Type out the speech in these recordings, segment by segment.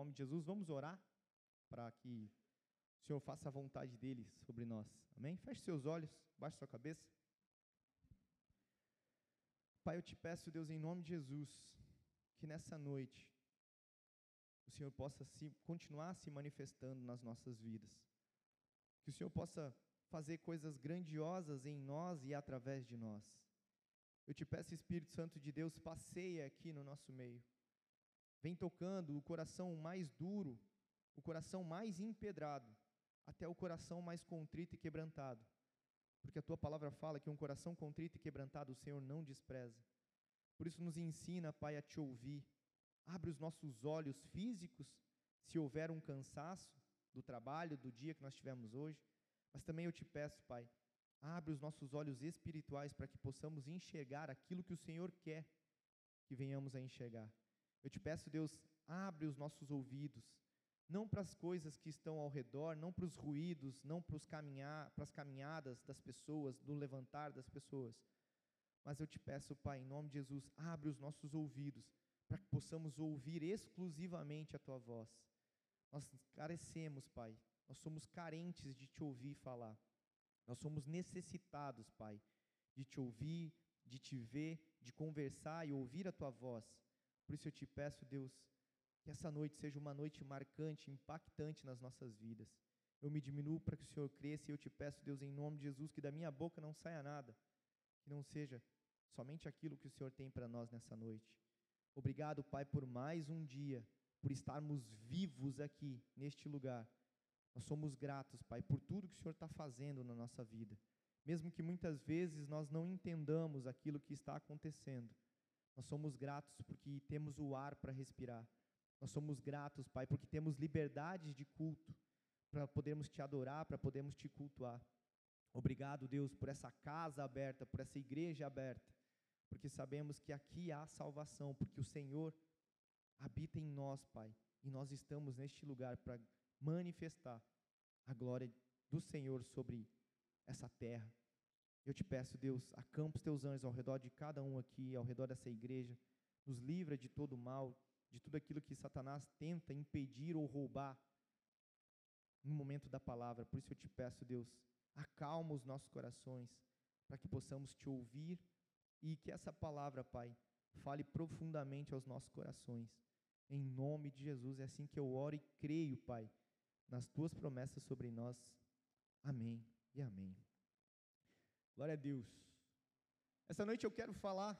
nome de Jesus. Vamos orar para que o Senhor faça a vontade dele sobre nós. Amém? Feche seus olhos, baixe sua cabeça. Pai, eu te peço, Deus, em nome de Jesus, que nessa noite o Senhor possa se, continuar se manifestando nas nossas vidas. Que o Senhor possa fazer coisas grandiosas em nós e através de nós. Eu te peço, Espírito Santo de Deus, passeia aqui no nosso meio. Vem tocando o coração mais duro, o coração mais empedrado, até o coração mais contrito e quebrantado. Porque a tua palavra fala que um coração contrito e quebrantado o Senhor não despreza. Por isso, nos ensina, Pai, a te ouvir. Abre os nossos olhos físicos, se houver um cansaço do trabalho, do dia que nós tivemos hoje. Mas também eu te peço, Pai, abre os nossos olhos espirituais para que possamos enxergar aquilo que o Senhor quer que venhamos a enxergar. Eu te peço, Deus, abre os nossos ouvidos, não para as coisas que estão ao redor, não para os ruídos, não para, caminhar, as caminhadas das pessoas, do levantar das pessoas. Mas eu te peço, Pai, em nome de Jesus, abre os nossos ouvidos para que possamos ouvir exclusivamente a tua voz. Nós carecemos, Pai, nós somos carentes de te ouvir falar. Nós somos necessitados, Pai, de te ouvir, de te ver, de conversar e ouvir a tua voz. Por isso eu te peço, Deus, que essa noite seja uma noite marcante, impactante nas nossas vidas. Eu me diminuo para que o Senhor cresça e eu te peço, Deus, em nome de Jesus, que da minha boca não saia nada, que não seja somente aquilo que o Senhor tem para nós nessa noite. Obrigado, Pai, por mais um dia, por estarmos vivos aqui, neste lugar. Nós somos gratos, Pai, por tudo que o Senhor está fazendo na nossa vida. Mesmo que muitas vezes nós não entendamos aquilo que está acontecendo, nós somos gratos porque temos o ar para respirar. Nós somos gratos, Pai, porque temos liberdade de culto para podermos te adorar, para podermos te cultuar. Obrigado, Deus, por essa casa aberta, por essa igreja aberta, porque sabemos que aqui há salvação, porque o Senhor habita em nós, Pai, e nós estamos neste lugar para manifestar a glória do Senhor sobre essa terra. Eu te peço, Deus, acampa os teus anjos ao redor de cada um aqui, ao redor dessa igreja, nos livra de todo mal, de tudo aquilo que Satanás tenta impedir ou roubar no momento da palavra. Por isso eu te peço, Deus, acalma os nossos corações, para que possamos te ouvir e que essa palavra, Pai, fale profundamente aos nossos corações. Em nome de Jesus, é assim que eu oro e creio, Pai, nas tuas promessas sobre nós. Amém e amém. Glória a Deus. Essa noite eu quero falar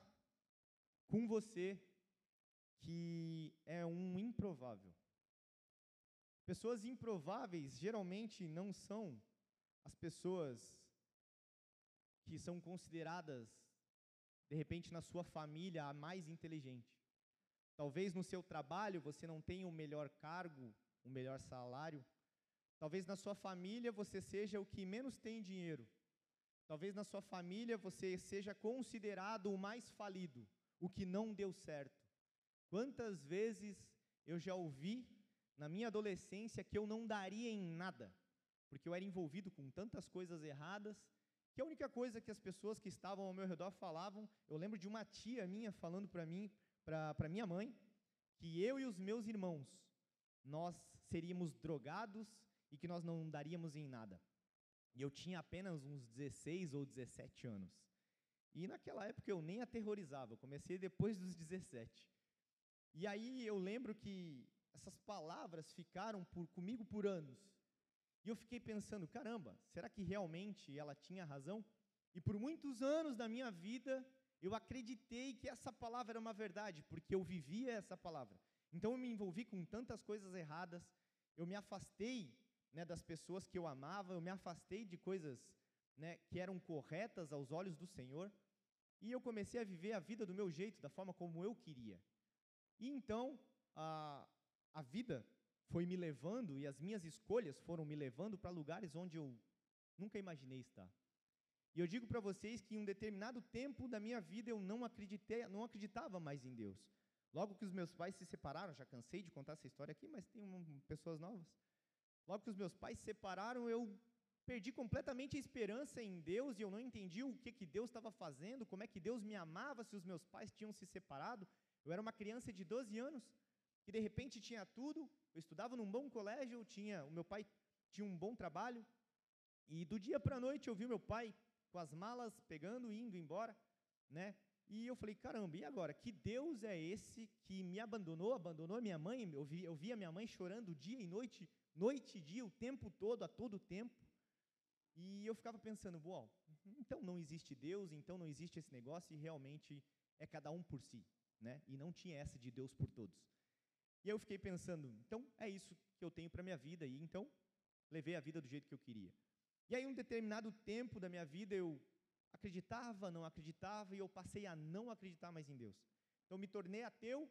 com você que é um improvável. Pessoas improváveis geralmente não são as pessoas que são consideradas, de repente, na sua família, a mais inteligente. Talvez no seu trabalho você não tenha o melhor cargo, o melhor salário. Talvez na sua família você seja o que menos tem dinheiro. Talvez na sua família você seja considerado o mais falido, o que não deu certo. Quantas vezes eu já ouvi na minha adolescência que eu não daria em nada, porque eu era envolvido com tantas coisas erradas, que a única coisa que as pessoas que estavam ao meu redor falavam, eu lembro de uma tia minha falando para mim, para minha mãe, que eu e os meus irmãos, nós seríamos drogados e que nós não daríamos em nada. E eu tinha apenas uns 16 ou 17 anos. E naquela época eu nem aterrorizava, eu comecei depois dos 17. E aí eu lembro que essas palavras ficaram por, comigo por anos. E eu fiquei pensando, caramba, será que realmente ela tinha razão? E por muitos anos da minha vida, eu acreditei que essa palavra era uma verdade, porque eu vivia essa palavra. Então eu me envolvi com tantas coisas erradas, eu me afastei né, das pessoas que eu amava, eu me afastei de coisas né, que eram corretas aos olhos do Senhor, e eu comecei a viver a vida do meu jeito, da forma como eu queria. E então, a, a vida foi me levando e as minhas escolhas foram me levando para lugares onde eu nunca imaginei estar. E eu digo para vocês que em um determinado tempo da minha vida eu não acreditei, não acreditava mais em Deus. Logo que os meus pais se separaram, já cansei de contar essa história aqui, mas tem um, pessoas novas. Logo que os meus pais se separaram, eu perdi completamente a esperança em Deus e eu não entendi o que, que Deus estava fazendo, como é que Deus me amava se os meus pais tinham se separado. Eu era uma criança de 12 anos. que de repente tinha tudo, eu estudava num bom colégio, tinha, o meu pai tinha um bom trabalho, e do dia para a noite eu vi meu pai com as malas pegando e indo embora, né? E eu falei, caramba, e agora? Que Deus é esse que me abandonou, abandonou minha mãe? Eu vi, eu vi a minha mãe chorando dia e noite, noite e dia, o tempo todo, a todo tempo. E eu ficava pensando, bom, então não existe Deus, então não existe esse negócio, e realmente é cada um por si, né? E não tinha essa de Deus por todos. E eu fiquei pensando, então é isso que eu tenho para minha vida, e então levei a vida do jeito que eu queria. E aí, um determinado tempo da minha vida, eu acreditava, não acreditava, e eu passei a não acreditar mais em Deus. Então, me tornei ateu,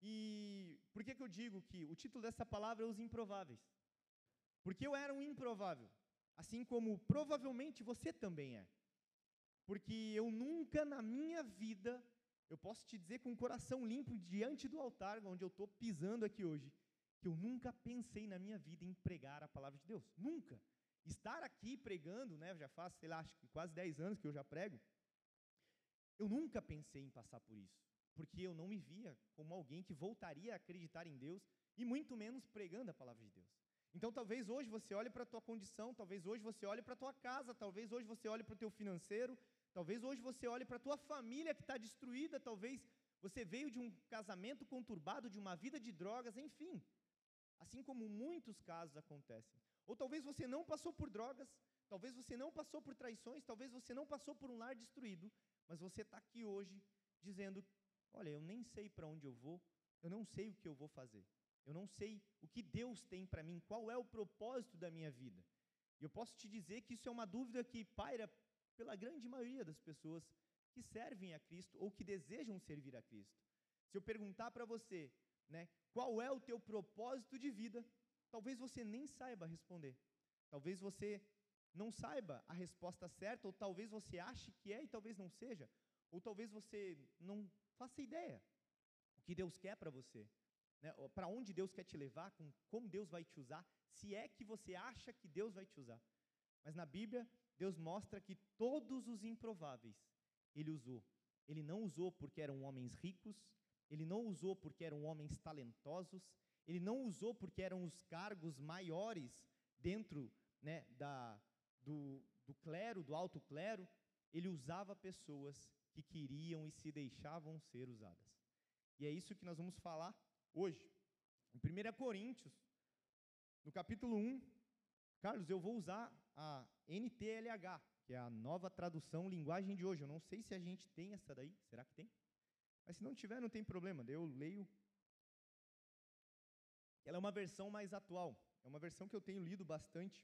e por que, que eu digo que o título dessa palavra é Os Improváveis? Porque eu era um improvável, assim como provavelmente você também é. Porque eu nunca na minha vida, eu posso te dizer com o coração limpo diante do altar, onde eu estou pisando aqui hoje, que eu nunca pensei na minha vida em pregar a palavra de Deus. Nunca. Estar aqui pregando, né, já faz, sei lá, acho que quase 10 anos que eu já prego, eu nunca pensei em passar por isso, porque eu não me via como alguém que voltaria a acreditar em Deus e muito menos pregando a palavra de Deus. Então, talvez hoje você olhe para a tua condição, talvez hoje você olhe para a tua casa, talvez hoje você olhe para o teu financeiro, talvez hoje você olhe para a tua família que está destruída, talvez você veio de um casamento conturbado, de uma vida de drogas, enfim. Assim como muitos casos acontecem. Ou talvez você não passou por drogas, talvez você não passou por traições, talvez você não passou por um lar destruído, mas você está aqui hoje dizendo: Olha, eu nem sei para onde eu vou, eu não sei o que eu vou fazer, eu não sei o que Deus tem para mim, qual é o propósito da minha vida. E eu posso te dizer que isso é uma dúvida que paira pela grande maioria das pessoas que servem a Cristo ou que desejam servir a Cristo. Se eu perguntar para você, né, qual é o teu propósito de vida, talvez você nem saiba responder. Talvez você não saiba a resposta certa, ou talvez você ache que é e talvez não seja, ou talvez você não faça ideia o que Deus quer para você, né? para onde Deus quer te levar, com, como Deus vai te usar, se é que você acha que Deus vai te usar. Mas na Bíblia, Deus mostra que todos os improváveis Ele usou. Ele não usou porque eram homens ricos, ele não usou porque eram homens talentosos, ele não usou porque eram os cargos maiores dentro né, da, do, do clero, do alto clero, ele usava pessoas que queriam e se deixavam ser usadas. E é isso que nós vamos falar hoje. Em 1 Coríntios, no capítulo 1, Carlos, eu vou usar a NTLH, que é a nova tradução linguagem de hoje. Eu não sei se a gente tem essa daí, será que tem? Mas se não tiver, não tem problema, eu leio. Ela é uma versão mais atual, é uma versão que eu tenho lido bastante.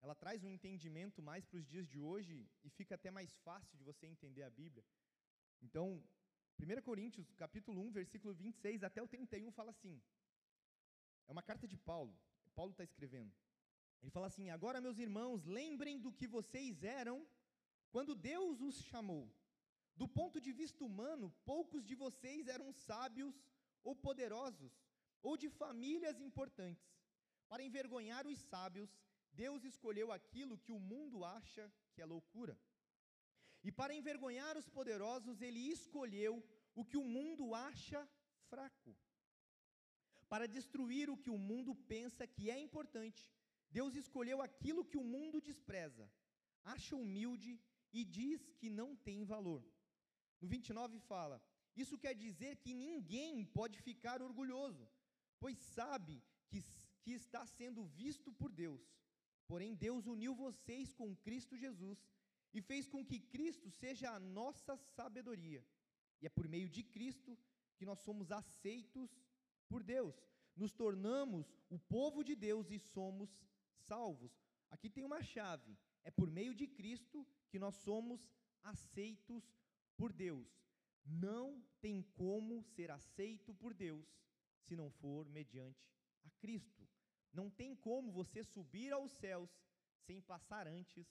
Ela traz um entendimento mais para os dias de hoje e fica até mais fácil de você entender a Bíblia. Então, 1 Coríntios, capítulo 1, versículo 26 até o 31 fala assim. É uma carta de Paulo. Paulo está escrevendo. Ele fala assim: Agora, meus irmãos, lembrem do que vocês eram quando Deus os chamou. Do ponto de vista humano, poucos de vocês eram sábios ou poderosos, ou de famílias importantes. Para envergonhar os sábios, Deus escolheu aquilo que o mundo acha que é loucura. E para envergonhar os poderosos, ele escolheu o que o mundo acha fraco. Para destruir o que o mundo pensa que é importante, Deus escolheu aquilo que o mundo despreza, acha humilde e diz que não tem valor. No 29 fala: Isso quer dizer que ninguém pode ficar orgulhoso, pois sabe que, que está sendo visto por Deus. Porém, Deus uniu vocês com Cristo Jesus e fez com que Cristo seja a nossa sabedoria. E é por meio de Cristo que nós somos aceitos por Deus. Nos tornamos o povo de Deus e somos salvos. Aqui tem uma chave: é por meio de Cristo que nós somos aceitos por Deus. Não tem como ser aceito por Deus se não for mediante a Cristo. Não tem como você subir aos céus sem passar antes,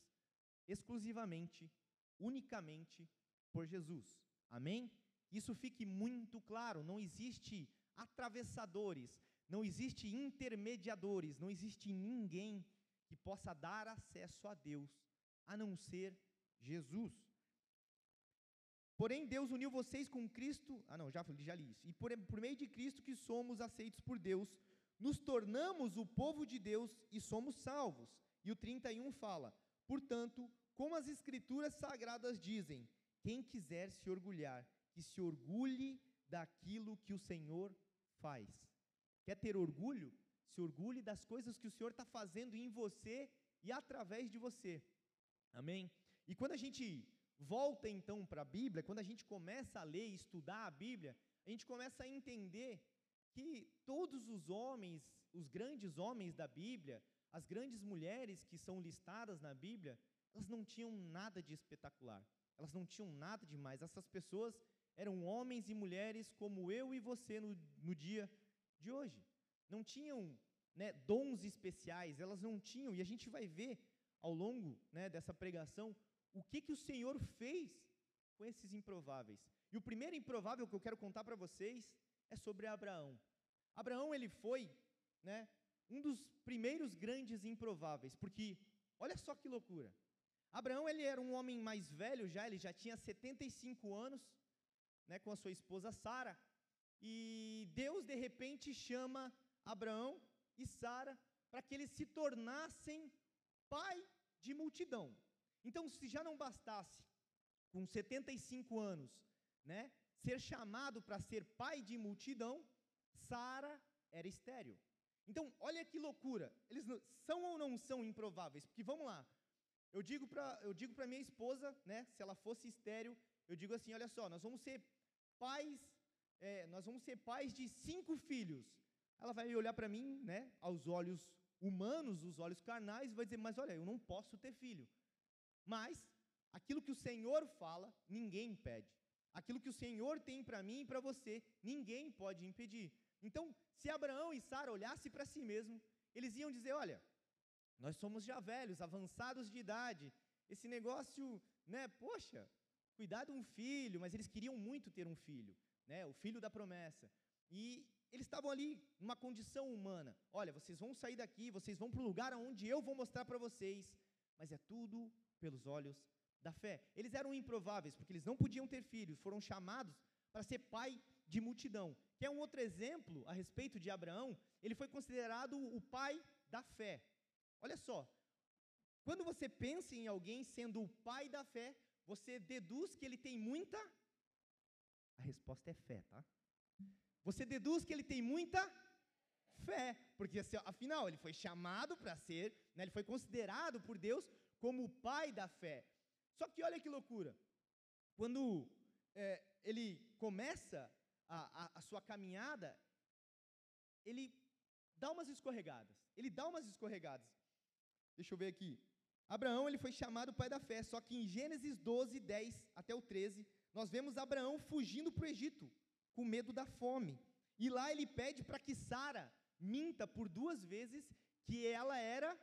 exclusivamente, unicamente por Jesus. Amém? Isso fique muito claro. Não existe atravessadores, não existe intermediadores, não existe ninguém que possa dar acesso a Deus a não ser Jesus. Porém, Deus uniu vocês com Cristo. Ah, não, já, já li isso. E por, por meio de Cristo que somos aceitos por Deus, nos tornamos o povo de Deus e somos salvos. E o 31 fala: Portanto, como as Escrituras sagradas dizem, quem quiser se orgulhar, que se orgulhe daquilo que o Senhor faz. Quer ter orgulho? Se orgulhe das coisas que o Senhor está fazendo em você e através de você. Amém? E quando a gente volta então para a Bíblia, quando a gente começa a ler e estudar a Bíblia, a gente começa a entender que todos os homens, os grandes homens da Bíblia, as grandes mulheres que são listadas na Bíblia, elas não tinham nada de espetacular, elas não tinham nada demais. Essas pessoas eram homens e mulheres como eu e você no, no dia de hoje. Não tinham né, dons especiais, elas não tinham, e a gente vai ver ao longo né, dessa pregação o que, que o Senhor fez com esses improváveis. E o primeiro improvável que eu quero contar para vocês é sobre Abraão. Abraão ele foi né, um dos primeiros grandes improváveis, porque olha só que loucura. Abraão ele era um homem mais velho já, ele já tinha 75 anos, né, com a sua esposa Sara, e Deus de repente chama Abraão e Sara para que eles se tornassem pai de multidão. Então, se já não bastasse com 75 anos, né, ser chamado para ser pai de multidão, Sara era estéril. Então, olha que loucura. Eles são ou não são improváveis? Porque vamos lá. Eu digo para eu digo para minha esposa, né, se ela fosse estéril, eu digo assim, olha só, nós vamos ser pais, é, nós vamos ser pais de cinco filhos. Ela vai olhar para mim, né, aos olhos humanos, os olhos carnais, e vai dizer, mas olha, eu não posso ter filho. Mas aquilo que o Senhor fala, ninguém impede. Aquilo que o Senhor tem para mim e para você, ninguém pode impedir. Então, se Abraão e Sara olhassem para si mesmo, eles iam dizer: olha, nós somos já velhos, avançados de idade. Esse negócio, né, poxa, cuidar de um filho, mas eles queriam muito ter um filho, né, o filho da promessa. E eles estavam ali numa condição humana. Olha, vocês vão sair daqui, vocês vão para o lugar onde eu vou mostrar para vocês, mas é tudo pelos olhos da fé. Eles eram improváveis, porque eles não podiam ter filhos, foram chamados para ser pai de multidão. Que é um outro exemplo a respeito de Abraão, ele foi considerado o pai da fé. Olha só, quando você pensa em alguém sendo o pai da fé, você deduz que ele tem muita. A resposta é fé, tá? Você deduz que ele tem muita fé, porque afinal ele foi chamado para ser, né, ele foi considerado por Deus como o pai da fé. Só que olha que loucura, quando é, ele começa a, a, a sua caminhada, ele dá umas escorregadas. Ele dá umas escorregadas. Deixa eu ver aqui. Abraão ele foi chamado pai da fé, só que em Gênesis 12, 10 até o 13, nós vemos Abraão fugindo para o Egito, com medo da fome. E lá ele pede para que Sara minta por duas vezes que ela era.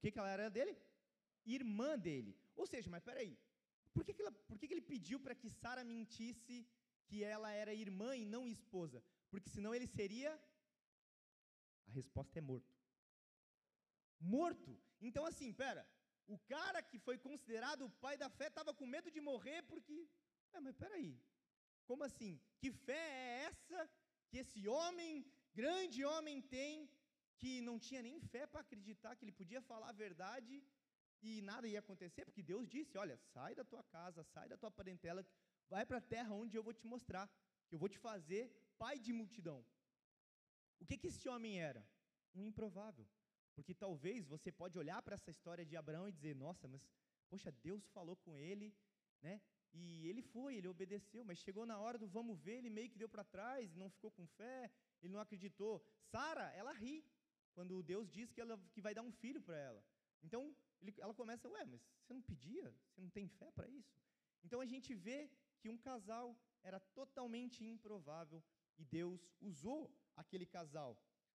O que, que ela era dele? Irmã dele. Ou seja, mas peraí, por que, que, ela, por que, que ele pediu para que Sara mentisse que ela era irmã e não esposa? Porque senão ele seria. A resposta é morto. Morto. Então, assim, pera, o cara que foi considerado o pai da fé estava com medo de morrer porque. É, mas peraí. Como assim? Que fé é essa que esse homem, grande homem, tem, que não tinha nem fé para acreditar que ele podia falar a verdade e nada ia acontecer, porque Deus disse: Olha, sai da tua casa, sai da tua parentela, vai para a terra onde eu vou te mostrar, que eu vou te fazer pai de multidão. O que, que esse homem era? Um improvável. Porque talvez você pode olhar para essa história de Abraão e dizer: Nossa, mas, poxa, Deus falou com ele, né? E ele foi, ele obedeceu, mas chegou na hora do vamos ver, ele meio que deu para trás, não ficou com fé, ele não acreditou. Sara, ela ri quando Deus diz que ela que vai dar um filho para ela. Então, ele, ela começa, ué, mas você não pedia? Você não tem fé para isso? Então a gente vê que um casal era totalmente improvável e Deus usou aquele casal.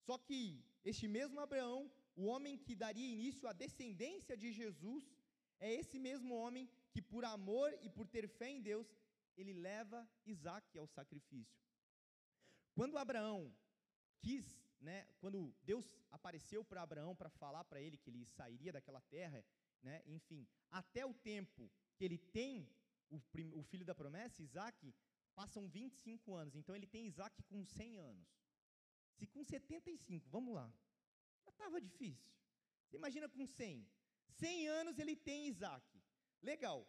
Só que este mesmo Abraão, o homem que daria início à descendência de Jesus, é esse mesmo homem que, por amor e por ter fé em Deus, ele leva Isaac ao sacrifício. Quando Abraão quis, né, quando Deus apareceu para Abraão para falar para ele que ele sairia daquela terra, né, enfim, até o tempo que ele tem o, o filho da promessa, Isaac, passam 25 anos. Então ele tem Isaac com 100 anos. Se com 75, vamos lá, já estava difícil. Você imagina com 100. 100 anos ele tem Isaac. Legal.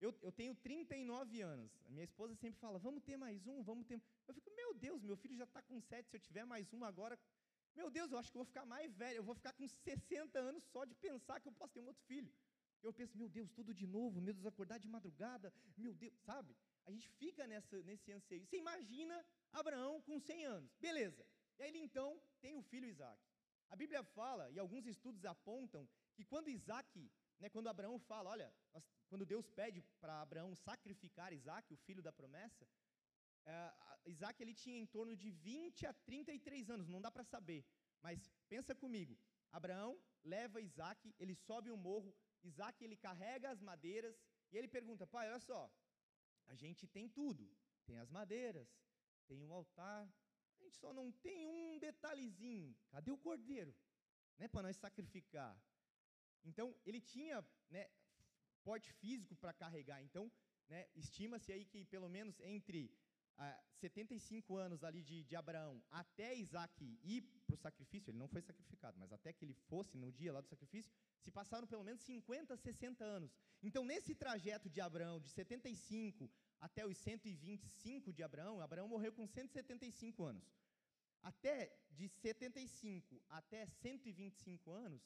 Eu, eu tenho 39 anos. A minha esposa sempre fala: vamos ter mais um, vamos ter. Eu fico, meu Deus, meu filho já está com 7. Se eu tiver mais um agora, meu Deus, eu acho que eu vou ficar mais velho. Eu vou ficar com 60 anos só de pensar que eu posso ter um outro filho. Eu penso, meu Deus, tudo de novo, meu Deus, acordar de madrugada, meu Deus, sabe? A gente fica nessa, nesse anseio. Você imagina Abraão com 100 anos, beleza. E aí ele então tem o filho Isaac. A Bíblia fala, e alguns estudos apontam, que quando Isaac, né, quando Abraão fala, olha, nós, quando Deus pede para Abraão sacrificar Isaac, o filho da promessa, é, Isaac ele tinha em torno de 20 a 33 anos, não dá para saber, mas pensa comigo, Abraão leva Isaac, ele sobe o um morro, Isaac ele carrega as madeiras, e ele pergunta, pai, olha só, a gente tem tudo, tem as madeiras, tem o altar, a gente só não tem um detalhezinho, cadê o cordeiro? Né, para nós sacrificar. Então, ele tinha né, porte físico para carregar, então, né, estima-se aí que pelo menos entre ah, 75 anos ali de, de Abraão até Isaac ir para o sacrifício, ele não foi sacrificado, mas até que ele fosse no dia lá do sacrifício, se passaram pelo menos 50, 60 anos. Então, nesse trajeto de Abraão, de 75 até os 125 de Abraão, Abraão morreu com 175 anos. Até de 75 até 125 anos,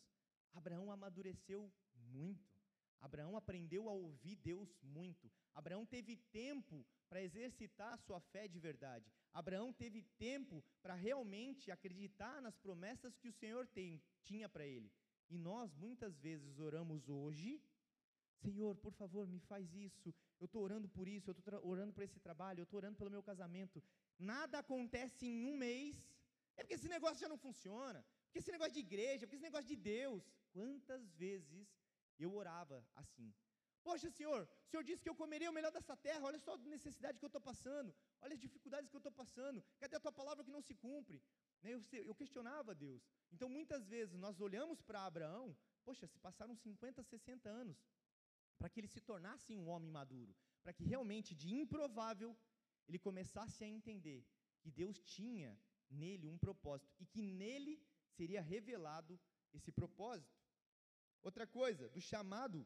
Abraão amadureceu muito. Abraão aprendeu a ouvir Deus muito. Abraão teve tempo para exercitar a sua fé de verdade. Abraão teve tempo para realmente acreditar nas promessas que o Senhor tem, tinha para ele. E nós muitas vezes oramos hoje, Senhor, por favor, me faz isso. Eu estou orando por isso, eu estou orando por esse trabalho, eu estou orando pelo meu casamento. Nada acontece em um mês. É porque esse negócio já não funciona. Porque esse negócio de igreja, porque esse negócio de Deus. Quantas vezes eu orava assim? Poxa, Senhor, o Senhor disse que eu comeria o melhor dessa terra, olha só a necessidade que eu estou passando, olha as dificuldades que eu estou passando, cadê a tua palavra que não se cumpre? Né, eu, eu questionava Deus. Então, muitas vezes, nós olhamos para Abraão, poxa, se passaram 50, 60 anos, para que ele se tornasse um homem maduro, para que realmente, de improvável, ele começasse a entender que Deus tinha nele um propósito e que nele seria revelado esse propósito. Outra coisa, do chamado,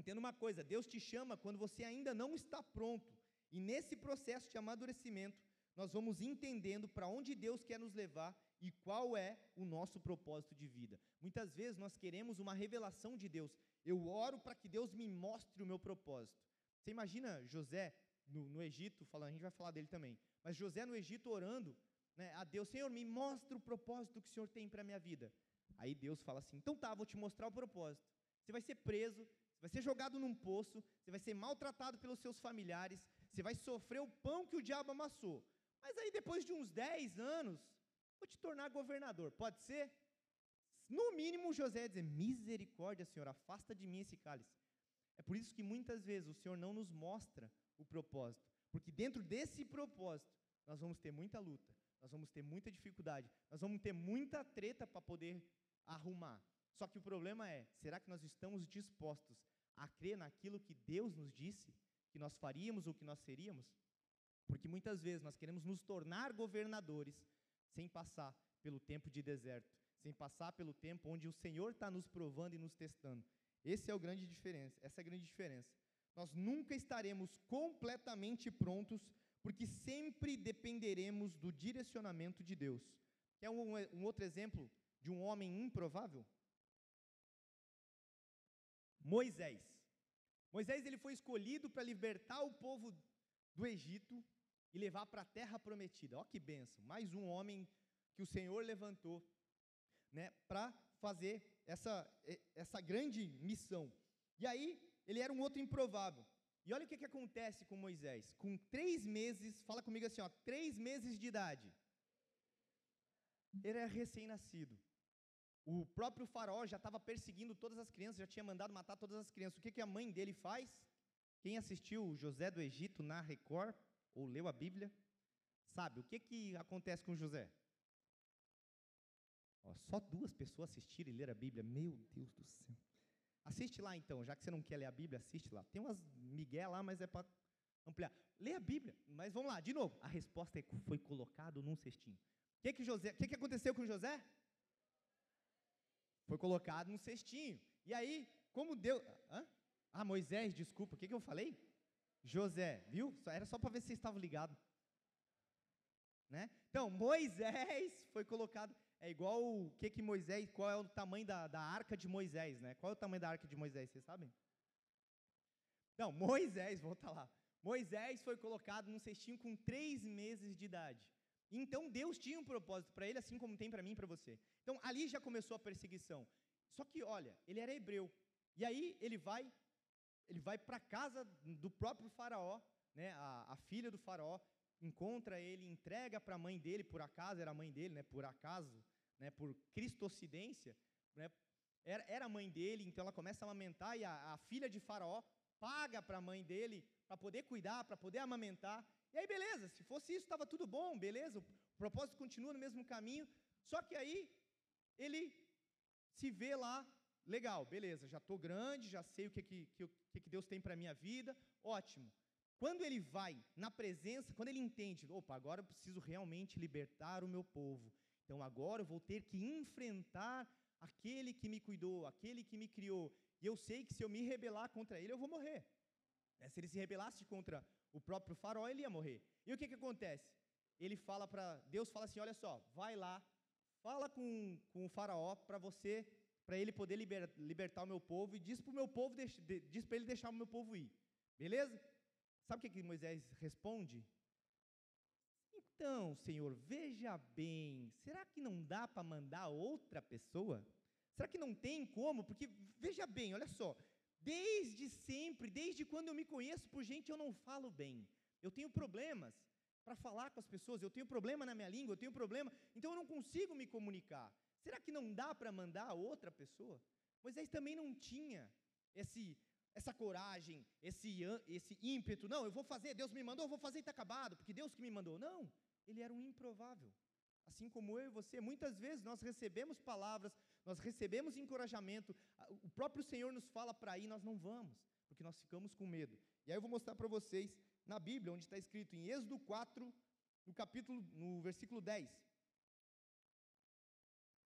entenda uma coisa: Deus te chama quando você ainda não está pronto, e nesse processo de amadurecimento, nós vamos entendendo para onde Deus quer nos levar e qual é o nosso propósito de vida. Muitas vezes nós queremos uma revelação de Deus. Eu oro para que Deus me mostre o meu propósito. Você imagina José no, no Egito, falando, a gente vai falar dele também, mas José no Egito orando né, a Deus: Senhor, me mostra o propósito que o Senhor tem para a minha vida. Aí Deus fala assim: então tá, vou te mostrar o propósito. Você vai ser preso, você vai ser jogado num poço, você vai ser maltratado pelos seus familiares, você vai sofrer o pão que o diabo amassou. Mas aí depois de uns 10 anos, vou te tornar governador. Pode ser? No mínimo, José ia dizer: Misericórdia, Senhor, afasta de mim esse cálice. É por isso que muitas vezes o Senhor não nos mostra o propósito, porque dentro desse propósito nós vamos ter muita luta, nós vamos ter muita dificuldade, nós vamos ter muita treta para poder arrumar. Só que o problema é: será que nós estamos dispostos a crer naquilo que Deus nos disse que nós faríamos ou que nós seríamos? Porque muitas vezes nós queremos nos tornar governadores sem passar pelo tempo de deserto, sem passar pelo tempo onde o Senhor está nos provando e nos testando. Esse é o grande diferença, essa é a grande diferença. Nós nunca estaremos completamente prontos, porque sempre dependeremos do direcionamento de Deus. Quer um, um outro exemplo de um homem improvável? Moisés. Moisés ele foi escolhido para libertar o povo do Egito e levar para a terra prometida. Ó que benção! Mais um homem que o Senhor levantou, né, para fazer essa essa grande missão. E aí ele era um outro improvável. E olha o que, que acontece com Moisés. Com três meses, fala comigo assim, ó, três meses de idade. Ele era recém-nascido. O próprio faraó já estava perseguindo todas as crianças, já tinha mandado matar todas as crianças. O que, que a mãe dele faz? Quem assistiu José do Egito na Record, ou leu a Bíblia, sabe o que, que acontece com José? Ó, só duas pessoas assistiram e leram a Bíblia. Meu Deus do céu. Assiste lá então, já que você não quer ler a Bíblia, assiste lá. Tem umas migué lá, mas é para ampliar. Lê a Bíblia, mas vamos lá, de novo. A resposta é foi colocado num cestinho. O que que, José, que, que aconteceu com José? Foi colocado num cestinho. E aí, como Deus. Hã? Ah, Moisés, desculpa, o que, que eu falei? José, viu? Era só para ver se vocês estavam ligados. Né? Então, Moisés foi colocado. É igual o que que Moisés, qual é o tamanho da, da arca de Moisés, né? Qual é o tamanho da arca de Moisés, vocês sabem? Não, Moisés, volta lá. Moisés foi colocado num cestinho com três meses de idade. Então Deus tinha um propósito para ele, assim como tem para mim e para você. Então ali já começou a perseguição. Só que, olha, ele era hebreu. E aí ele vai, ele vai para casa do próprio faraó, né? A, a filha do faraó encontra ele, entrega para a mãe dele, por acaso era a mãe dele, né? Por acaso, né? Por cristocidência, né? Era, era a mãe dele, então ela começa a amamentar e a, a filha de faraó paga para a mãe dele para poder cuidar, para poder amamentar. E aí, beleza, se fosse isso, estava tudo bom, beleza, o propósito continua no mesmo caminho. Só que aí, ele se vê lá, legal, beleza, já estou grande, já sei o que, que, que, que Deus tem para a minha vida, ótimo. Quando ele vai na presença, quando ele entende, opa, agora eu preciso realmente libertar o meu povo. Então agora eu vou ter que enfrentar aquele que me cuidou, aquele que me criou. E eu sei que se eu me rebelar contra ele, eu vou morrer. É, se ele se rebelasse contra o próprio faraó, ele ia morrer. E o que, que acontece? Ele fala para. Deus fala assim: olha só, vai lá, fala com, com o faraó para você, para ele poder liber, libertar o meu povo, e diz para o meu povo, diz para ele deixar o meu povo ir. Beleza? Sabe o que, que Moisés responde? Então, Senhor, veja bem, será que não dá para mandar outra pessoa? Será que não tem como? Porque, veja bem, olha só, Desde sempre, desde quando eu me conheço por gente, eu não falo bem. Eu tenho problemas para falar com as pessoas, eu tenho problema na minha língua, eu tenho problema, então eu não consigo me comunicar. Será que não dá para mandar outra pessoa? Moisés também não tinha esse essa coragem, esse esse ímpeto. Não, eu vou fazer, Deus me mandou, eu vou fazer e está acabado, porque Deus que me mandou. Não, ele era um improvável. Assim como eu e você, muitas vezes nós recebemos palavras, nós recebemos encorajamento, o próprio Senhor nos fala para ir, nós não vamos, porque nós ficamos com medo. E aí eu vou mostrar para vocês na Bíblia, onde está escrito em Êxodo 4, no capítulo, no versículo 10.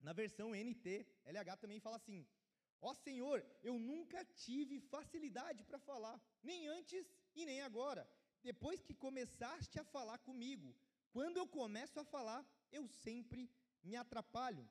Na versão NT, LH também fala assim: Ó Senhor, eu nunca tive facilidade para falar, nem antes e nem agora, depois que começaste a falar comigo. Quando eu começo a falar, eu sempre me atrapalho.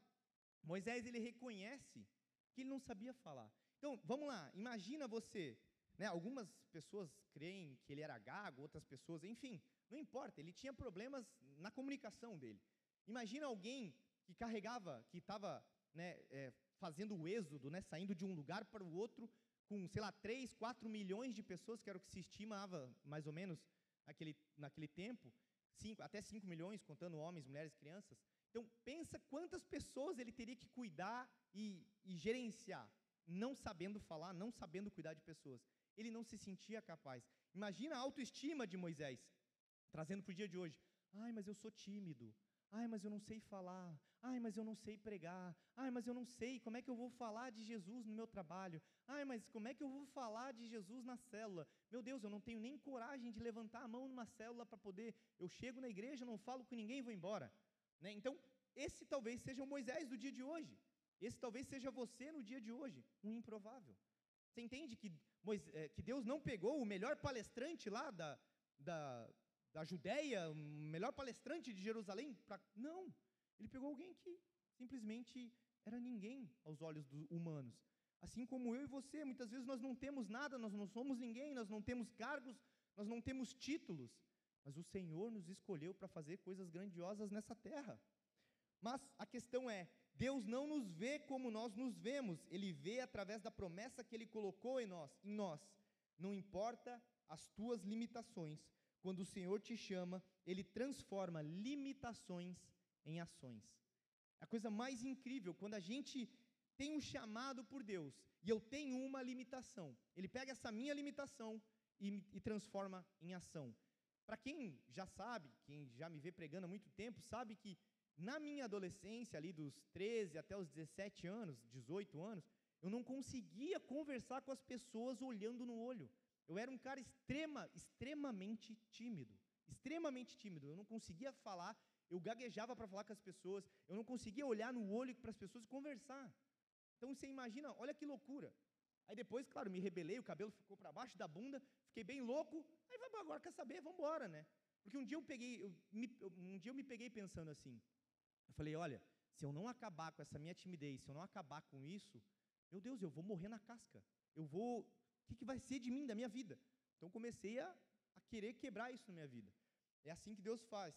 Moisés ele reconhece que ele não sabia falar. Então, vamos lá, imagina você, né, algumas pessoas creem que ele era gago, outras pessoas, enfim, não importa, ele tinha problemas na comunicação dele. Imagina alguém que carregava, que estava né, é, fazendo o êxodo, né, saindo de um lugar para o outro, com, sei lá, 3, 4 milhões de pessoas, que era o que se estimava, mais ou menos, naquele, naquele tempo, cinco, até 5 milhões, contando homens, mulheres, crianças. Então, pensa quantas pessoas ele teria que cuidar e, e gerenciar, não sabendo falar, não sabendo cuidar de pessoas. Ele não se sentia capaz. Imagina a autoestima de Moisés, trazendo para o dia de hoje. Ai, mas eu sou tímido. Ai, mas eu não sei falar. Ai, mas eu não sei pregar. Ai, mas eu não sei como é que eu vou falar de Jesus no meu trabalho. Ai, mas como é que eu vou falar de Jesus na célula? Meu Deus, eu não tenho nem coragem de levantar a mão numa célula para poder. Eu chego na igreja, não falo com ninguém e vou embora. Né? Então, esse talvez seja o Moisés do dia de hoje. Esse talvez seja você no dia de hoje, um improvável. Você entende que, Moisés, é, que Deus não pegou o melhor palestrante lá da, da, da Judéia, o melhor palestrante de Jerusalém? Pra... Não. Ele pegou alguém que simplesmente era ninguém aos olhos dos humanos. Assim como eu e você, muitas vezes nós não temos nada, nós não somos ninguém, nós não temos cargos, nós não temos títulos, mas o Senhor nos escolheu para fazer coisas grandiosas nessa terra. Mas a questão é: Deus não nos vê como nós nos vemos, Ele vê através da promessa que Ele colocou em nós. Em nós. Não importa as tuas limitações, quando o Senhor te chama, Ele transforma limitações em ações. A coisa mais incrível, quando a gente tem um chamado por Deus e eu tenho uma limitação, Ele pega essa minha limitação e, e transforma em ação. Para quem já sabe, quem já me vê pregando há muito tempo, sabe que na minha adolescência, ali dos 13 até os 17 anos, 18 anos, Eu não conseguia conversar com as pessoas olhando no olho. Eu era um cara extrema, extremamente tímido. Extremamente tímido. Eu não conseguia falar, eu gaguejava para falar com as pessoas, eu não conseguia olhar no olho para as pessoas e conversar. Então você imagina, olha que loucura. Aí depois, claro, me rebelei, o cabelo ficou para baixo da bunda, fiquei bem louco. Aí agora quer saber, vamos embora, né? Porque um dia eu peguei, eu me, um dia eu me peguei pensando assim. Eu falei, olha, se eu não acabar com essa minha timidez, se eu não acabar com isso, meu Deus, eu vou morrer na casca. Eu vou, que, que vai ser de mim, da minha vida? Então comecei a, a querer quebrar isso na minha vida. É assim que Deus faz.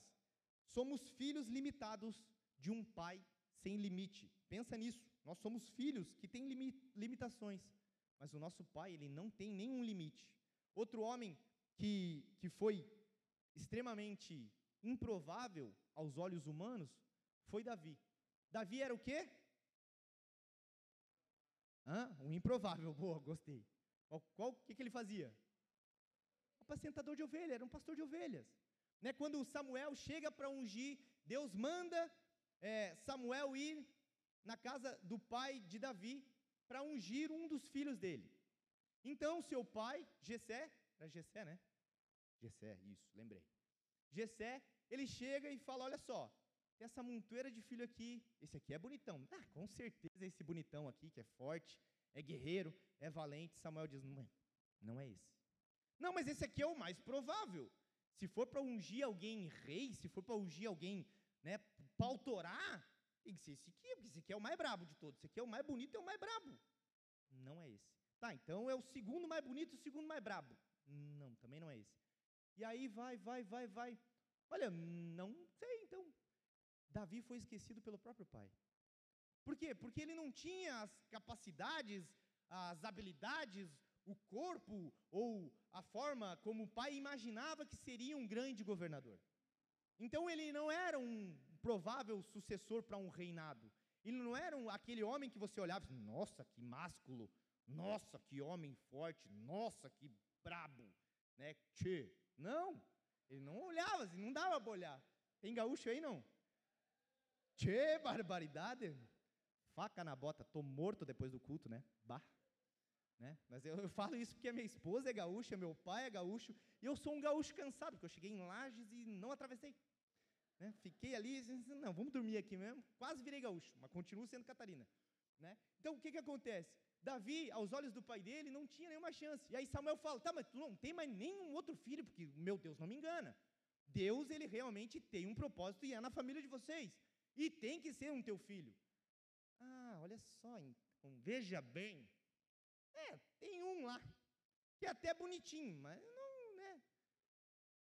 Somos filhos limitados de um pai sem limite. Pensa nisso. Nós somos filhos que têm limitações, mas o nosso pai, ele não tem nenhum limite. Outro homem que, que foi extremamente improvável aos olhos humanos foi Davi. Davi era o quê? Hã? Um improvável, boa, gostei. Qual, que, que ele fazia? Apacentador de ovelhas, era um pastor de ovelhas. Né? Quando Samuel chega para ungir, Deus manda é, Samuel ir na casa do pai de Davi para ungir um dos filhos dele. Então, seu pai, Jessé, era Jessé, né? Jessé, isso, lembrei. Jessé, ele chega e fala: Olha só, tem essa montoeira de filho aqui, esse aqui é bonitão. Ah, com certeza esse bonitão aqui, que é forte, é guerreiro, é valente. Samuel diz: Não é, não é esse. Não, mas esse aqui é o mais provável. Se for para ungir alguém rei, se for para ungir alguém, né, pautorar, tem que ser esse aqui, porque esse aqui é o mais brabo de todos. Esse aqui é o mais bonito e é o mais brabo. Não é esse. Tá, então é o segundo mais bonito e o segundo mais brabo. Não, também não é esse. E aí vai, vai, vai, vai. Olha, não sei, então. Davi foi esquecido pelo próprio pai. Por quê? Porque ele não tinha as capacidades, as habilidades, o corpo ou a forma como o pai imaginava que seria um grande governador. Então ele não era um provável sucessor para um reinado. Ele não era um, aquele homem que você olhava e nossa, que másculo, nossa, que homem forte, nossa, que brabo, né? Tchê. Não, ele não olhava, assim, não dava para olhar. Tem gaúcho aí não? Tchê, barbaridade. Faca na bota, tô morto depois do culto, né? Bah. Né? Mas eu, eu, falo isso porque minha esposa é gaúcha, meu pai é gaúcho, e eu sou um gaúcho cansado, porque eu cheguei em Lages e não atravessei. Né? Fiquei ali, não, vamos dormir aqui mesmo. Quase virei gaúcho, mas continuo sendo Catarina. Né? Então, o que, que acontece? Davi, aos olhos do pai dele, não tinha nenhuma chance. E aí Samuel fala: tá, mas tu não tem mais nenhum outro filho, porque, meu Deus, não me engana. Deus, ele realmente tem um propósito e é na família de vocês. E tem que ser um teu filho. Ah, olha só, então, veja bem. É, tem um lá, que é até bonitinho, mas não, né?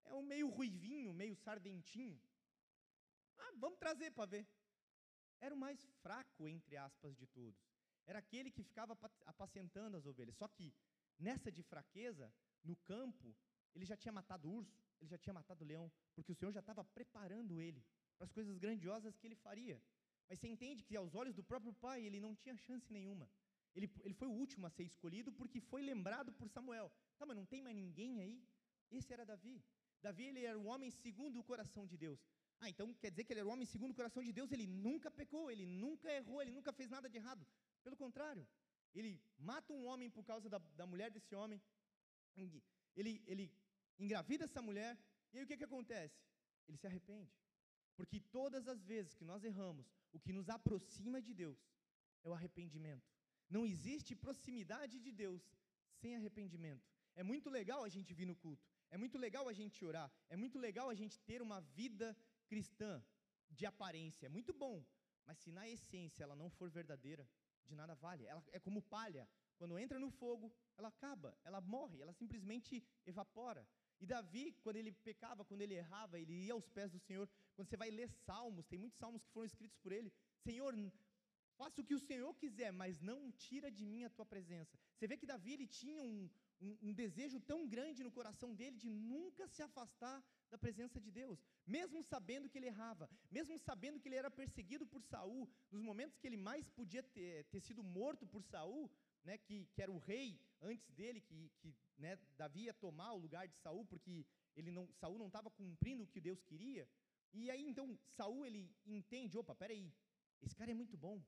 É um meio ruivinho, meio sardentinho. Ah, vamos trazer para ver. Era o mais fraco, entre aspas, de todos. Era aquele que ficava apacentando as ovelhas. Só que, nessa de fraqueza, no campo, ele já tinha matado o urso, ele já tinha matado o leão, porque o Senhor já estava preparando ele para as coisas grandiosas que ele faria. Mas você entende que, aos olhos do próprio pai, ele não tinha chance nenhuma. Ele, ele foi o último a ser escolhido porque foi lembrado por Samuel. Tá, mas não tem mais ninguém aí? Esse era Davi. Davi ele era o homem segundo o coração de Deus. Ah, então quer dizer que ele era o homem segundo o coração de Deus, ele nunca pecou, ele nunca errou, ele nunca fez nada de errado. Pelo contrário, ele mata um homem por causa da, da mulher desse homem, ele, ele engravida essa mulher, e aí o que, que acontece? Ele se arrepende. Porque todas as vezes que nós erramos, o que nos aproxima de Deus é o arrependimento. Não existe proximidade de Deus sem arrependimento. É muito legal a gente vir no culto, é muito legal a gente orar, é muito legal a gente ter uma vida cristã de aparência, é muito bom, mas se na essência ela não for verdadeira, de nada vale. Ela é como palha, quando entra no fogo, ela acaba, ela morre, ela simplesmente evapora. E Davi, quando ele pecava, quando ele errava, ele ia aos pés do Senhor. Quando você vai ler salmos, tem muitos salmos que foram escritos por ele. Senhor, faça o que o Senhor quiser, mas não tira de mim a tua presença. Você vê que Davi ele tinha um, um, um desejo tão grande no coração dele de nunca se afastar da presença de Deus, mesmo sabendo que ele errava, mesmo sabendo que ele era perseguido por Saul, nos momentos que ele mais podia ter, ter sido morto por Saul, né, que, que era o rei antes dele, que, que né, Davi ia tomar o lugar de Saul, porque ele não, Saul não estava cumprindo o que Deus queria. E aí então Saul ele entende, opa, peraí, esse cara é muito bom.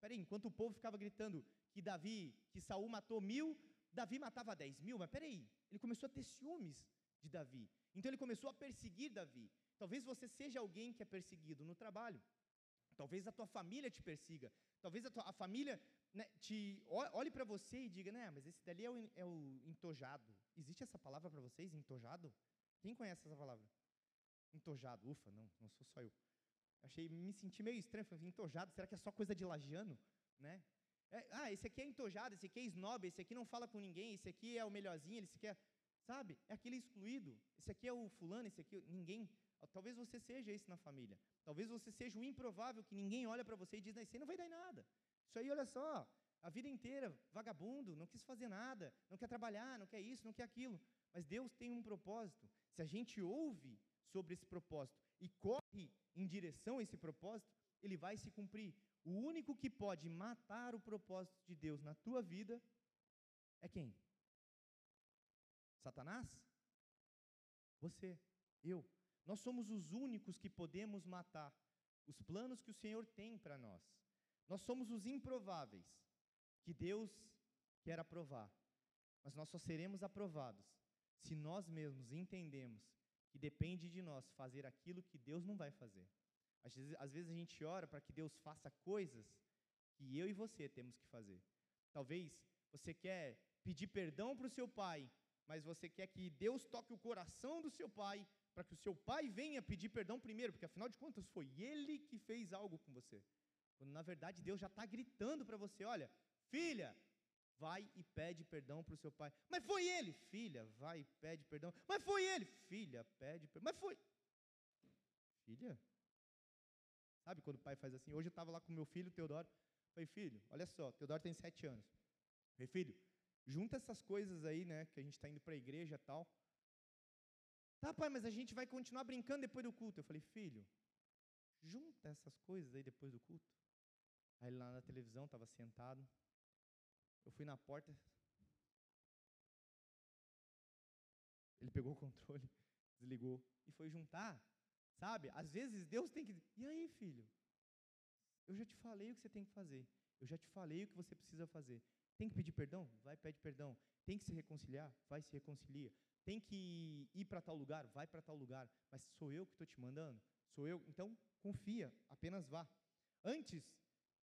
Peraí, enquanto o povo ficava gritando que Davi, que Saul matou mil, Davi matava dez mil, mas peraí, ele começou a ter ciúmes de Davi. Então ele começou a perseguir Davi. Talvez você seja alguém que é perseguido no trabalho. Talvez a tua família te persiga. Talvez a, tua, a família né, te olhe para você e diga, né, mas esse dali é o, é o entojado. Existe essa palavra para vocês, entojado? Quem conhece essa palavra? Entojado. Ufa, não, não sou só eu. Achei, me senti meio estranho. Falei, entojado, será que é só coisa de lagiano? Né? É, ah, esse aqui é entojado, esse aqui é snob, esse aqui não fala com ninguém, esse aqui é o melhorzinho, esse aqui é. Sabe? É aquele excluído. Esse aqui é o fulano, esse aqui. Ninguém. Talvez você seja esse na família. Talvez você seja o improvável que ninguém olha para você e diz, isso aí não vai dar em nada. Isso aí, olha só, a vida inteira, vagabundo, não quis fazer nada, não quer trabalhar, não quer isso, não quer aquilo. Mas Deus tem um propósito. Se a gente ouve sobre esse propósito e corre em direção a esse propósito, ele vai se cumprir. O único que pode matar o propósito de Deus na tua vida é quem? Satanás? Você, eu. Nós somos os únicos que podemos matar os planos que o Senhor tem para nós. Nós somos os improváveis que Deus quer aprovar. Mas nós só seremos aprovados se nós mesmos entendemos que depende de nós fazer aquilo que Deus não vai fazer. Às vezes, às vezes a gente ora para que Deus faça coisas que eu e você temos que fazer. Talvez você quer pedir perdão para o seu pai, mas você quer que Deus toque o coração do seu pai para que o seu pai venha pedir perdão primeiro, porque afinal de contas foi ele que fez algo com você. Quando na verdade Deus já está gritando para você: olha, filha, vai e pede perdão para o seu pai. Mas foi ele, filha, vai e pede perdão. Mas foi ele, filha, pede perdão. Mas foi. Filha? Sabe quando o pai faz assim? Hoje eu estava lá com meu filho, Teodoro. Falei, filho, olha só, Teodoro tem sete anos. Falei, filho, junta essas coisas aí, né, que a gente está indo para a igreja e tal. Tá, pai, mas a gente vai continuar brincando depois do culto. Eu falei, filho, junta essas coisas aí depois do culto. Aí lá na televisão, estava sentado. Eu fui na porta. Ele pegou o controle, desligou e foi juntar. Sabe? Às vezes Deus tem que. E aí, filho? Eu já te falei o que você tem que fazer. Eu já te falei o que você precisa fazer. Tem que pedir perdão? Vai, pede perdão. Tem que se reconciliar? Vai, se reconcilia tem que ir para tal lugar, vai para tal lugar, mas sou eu que estou te mandando? Sou eu? Então, confia, apenas vá. Antes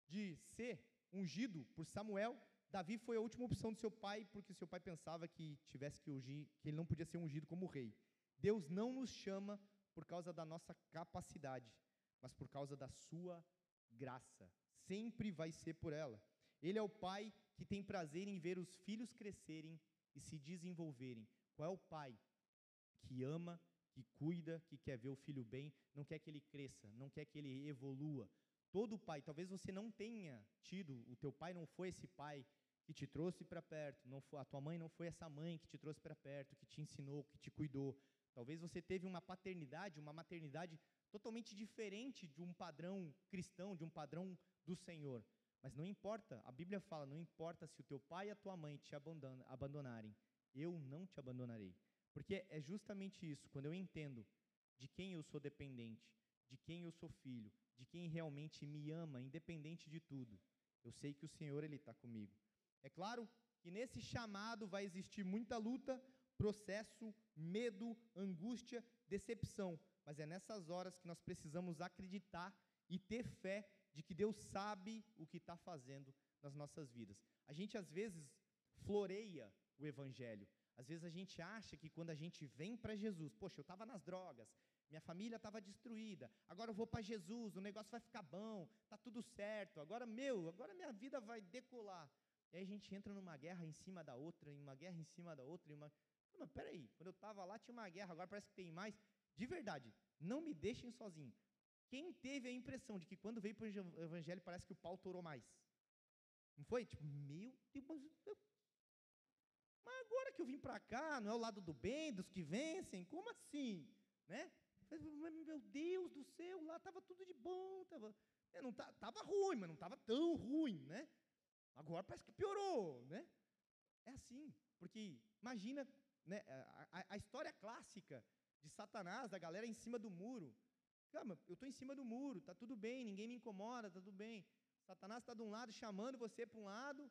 de ser ungido por Samuel, Davi foi a última opção do seu pai, porque seu pai pensava que tivesse que ungir, que ele não podia ser ungido como rei. Deus não nos chama por causa da nossa capacidade, mas por causa da sua graça. Sempre vai ser por ela. Ele é o pai que tem prazer em ver os filhos crescerem e se desenvolverem. Qual é o pai que ama, que cuida, que quer ver o filho bem, não quer que ele cresça, não quer que ele evolua? Todo pai, talvez você não tenha tido, o teu pai não foi esse pai que te trouxe para perto, não foi, a tua mãe não foi essa mãe que te trouxe para perto, que te ensinou, que te cuidou. Talvez você teve uma paternidade, uma maternidade totalmente diferente de um padrão cristão, de um padrão do Senhor. Mas não importa, a Bíblia fala, não importa se o teu pai e a tua mãe te abandonarem, eu não te abandonarei. Porque é justamente isso, quando eu entendo de quem eu sou dependente, de quem eu sou filho, de quem realmente me ama, independente de tudo, eu sei que o Senhor ele está comigo. É claro que nesse chamado vai existir muita luta, processo, medo, angústia, decepção, mas é nessas horas que nós precisamos acreditar e ter fé de que Deus sabe o que está fazendo nas nossas vidas. A gente às vezes floreia o Evangelho. Às vezes a gente acha que quando a gente vem para Jesus, poxa, eu estava nas drogas, minha família estava destruída, agora eu vou para Jesus, o negócio vai ficar bom, tá tudo certo, agora meu, agora minha vida vai decolar. E aí a gente entra numa guerra em cima da outra, em uma guerra em cima da outra, em uma. Não, mas peraí, quando eu estava lá tinha uma guerra, agora parece que tem mais. De verdade, não me deixem sozinho. Quem teve a impressão de que quando veio para o Evangelho parece que o pau torou mais? Não foi? Tipo, meu Deus, mas agora que eu vim para cá, não é o lado do bem, dos que vencem? Como assim? Né? Meu Deus do céu, lá estava tudo de bom, estava é, não tava ruim, mas não estava tão ruim, né? Agora parece que piorou, né? É assim, porque imagina né, a, a história clássica de Satanás, da galera em cima do muro. Calma, eu estou em cima do muro, tá tudo bem, ninguém me incomoda, tá tudo bem. Satanás está de um lado chamando você para um lado,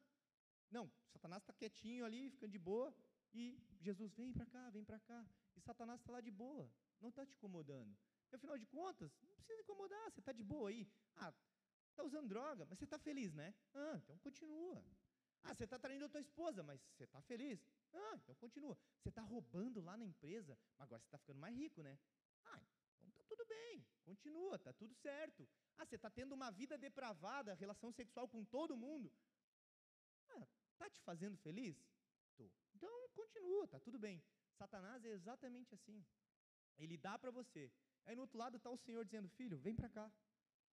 Não, Satanás está quietinho ali, ficando de boa, e Jesus vem para cá, vem para cá, e Satanás está lá de boa, não está te incomodando. E afinal de contas, não precisa incomodar, você está de boa aí. Ah, está usando droga, mas você está feliz, né? Ah, então continua. Ah, você está traindo a tua esposa, mas você está feliz. Ah, então continua. Você está roubando lá na empresa, mas agora você está ficando mais rico, né? Ah, então tá tudo bem, continua, tá tudo certo. Ah, você está tendo uma vida depravada, relação sexual com todo mundo. Ah, tá te fazendo feliz? Tô. Então continua, tá tudo bem. Satanás é exatamente assim. Ele dá para você. Aí no outro lado está o Senhor dizendo: Filho, vem para cá,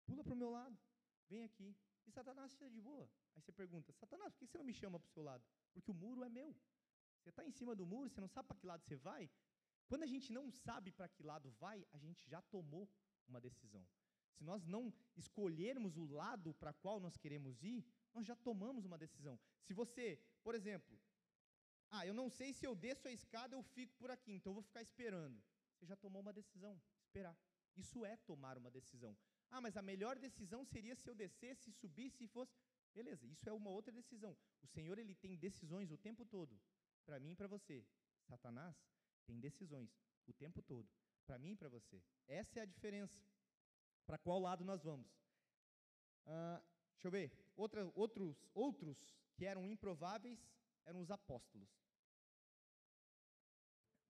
pula para o meu lado, vem aqui. E Satanás fica de boa. Aí você pergunta: Satanás, por que você não me chama para o seu lado? Porque o muro é meu. Você está em cima do muro, você não sabe para que lado você vai. Quando a gente não sabe para que lado vai, a gente já tomou uma decisão. Se nós não escolhermos o lado para qual nós queremos ir, nós já tomamos uma decisão. Se você, por exemplo, ah, eu não sei se eu desço a escada ou fico por aqui, então eu vou ficar esperando. Você já tomou uma decisão, esperar. Isso é tomar uma decisão. Ah, mas a melhor decisão seria se eu descesse, subisse e fosse. Beleza, isso é uma outra decisão. O Senhor ele tem decisões o tempo todo para mim e para você. Satanás tem decisões o tempo todo, para mim e para você. Essa é a diferença. Para qual lado nós vamos? Ah, deixa eu ver. Outra, outros, outros que eram improváveis eram os apóstolos.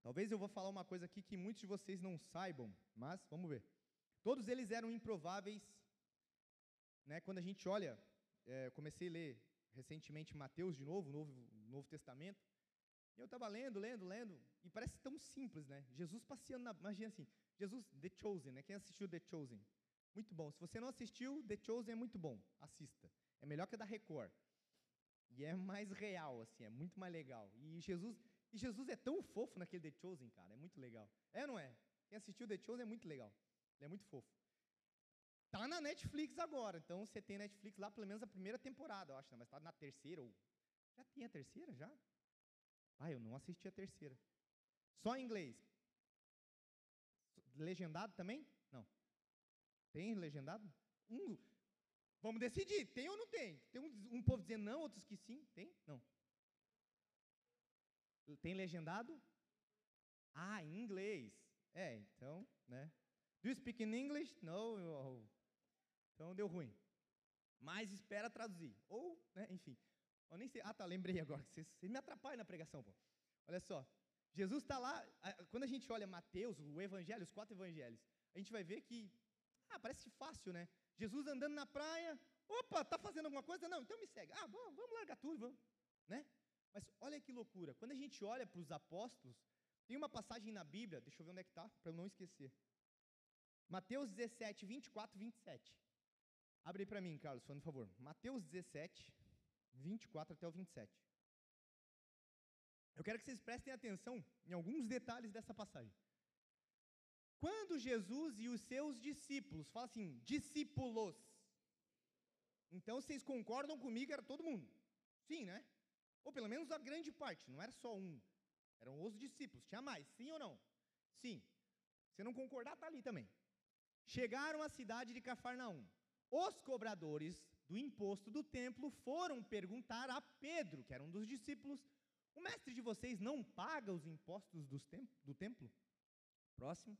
Talvez eu vou falar uma coisa aqui que muitos de vocês não saibam, mas vamos ver. Todos eles eram improváveis. Né? Quando a gente olha, é, comecei a ler recentemente Mateus de novo, Novo, Novo Testamento. E eu estava lendo, lendo, lendo, e parece tão simples, né? Jesus passeando na. Imagina assim, Jesus, The Chosen, né? Quem assistiu The Chosen? Muito bom. Se você não assistiu, The Chosen é muito bom. Assista. É melhor que a da Record. E é mais real, assim, é muito mais legal. E Jesus, e Jesus é tão fofo naquele The Chosen, cara, é muito legal. É ou não é? Quem assistiu The Chosen é muito legal. É muito fofo. Tá na Netflix agora, então você tem Netflix lá pelo menos a primeira temporada, eu acho, né? mas tá na terceira ou já tinha a terceira já? Ah, eu não assisti a terceira. Só em inglês. Legendado também? Não. Tem legendado? Um. Vamos decidir, tem ou não tem? Tem um, um povo dizendo não, outros que sim. Tem? Não. Tem legendado? Ah, em inglês. É, então, né? Do you speak in English? No. Então deu ruim. Mas espera traduzir. Ou, né, enfim. Eu nem sei. Ah, tá, lembrei agora. Você, você me atrapalha na pregação, pô. Olha só. Jesus está lá. Quando a gente olha Mateus, o Evangelho, os quatro Evangelhos, a gente vai ver que. Ah, parece fácil, né? Jesus andando na praia. Opa, tá fazendo alguma coisa? Não, então me segue. Ah, vamos, vamos largar tudo, vamos. Né? Mas olha que loucura. Quando a gente olha para os apóstolos, tem uma passagem na Bíblia, deixa eu ver onde é que está, para eu não esquecer. Mateus 17, 24, 27. Abre para mim, Carlos, por favor. Mateus 17, 24 até o 27. Eu quero que vocês prestem atenção em alguns detalhes dessa passagem. Quando Jesus e os seus discípulos, fala assim, discípulos. Então vocês concordam comigo, era todo mundo. Sim, né? Ou pelo menos a grande parte, não era só um. Eram os discípulos. Tinha mais, sim ou não? Sim. Se não concordar, está ali também. Chegaram à cidade de Cafarnaum. Os cobradores do imposto do templo foram perguntar a Pedro, que era um dos discípulos, o mestre de vocês não paga os impostos do templo? Próximo.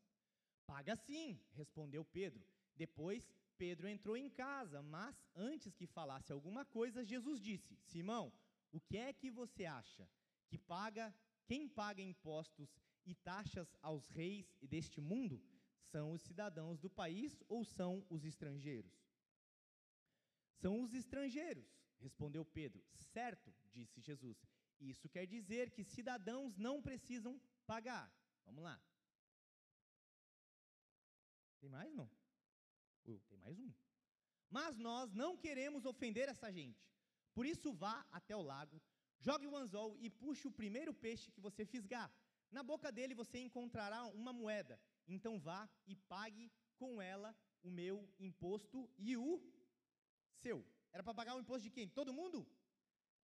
Paga sim, respondeu Pedro. Depois Pedro entrou em casa, mas antes que falasse alguma coisa, Jesus disse: Simão, o que é que você acha? Que paga quem paga impostos e taxas aos reis deste mundo? São os cidadãos do país ou são os estrangeiros? São os estrangeiros, respondeu Pedro. Certo, disse Jesus. Isso quer dizer que cidadãos não precisam pagar. Vamos lá. Tem mais não? Uh, tem mais um. Mas nós não queremos ofender essa gente. Por isso vá até o lago, jogue o anzol e puxe o primeiro peixe que você fisgar. Na boca dele você encontrará uma moeda. Então vá e pague com ela o meu imposto e o seu. Era para pagar o imposto de quem? Todo mundo?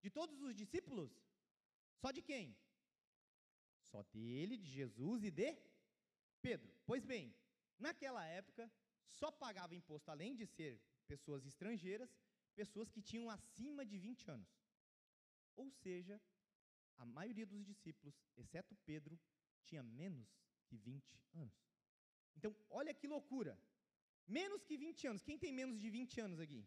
De todos os discípulos? Só de quem? Só dele, de Jesus e de Pedro. Pois bem, naquela época, só pagava imposto, além de ser pessoas estrangeiras, pessoas que tinham acima de 20 anos. Ou seja, a maioria dos discípulos, exceto Pedro, tinha menos que 20 anos. Então, olha que loucura. Menos que 20 anos. Quem tem menos de 20 anos aqui?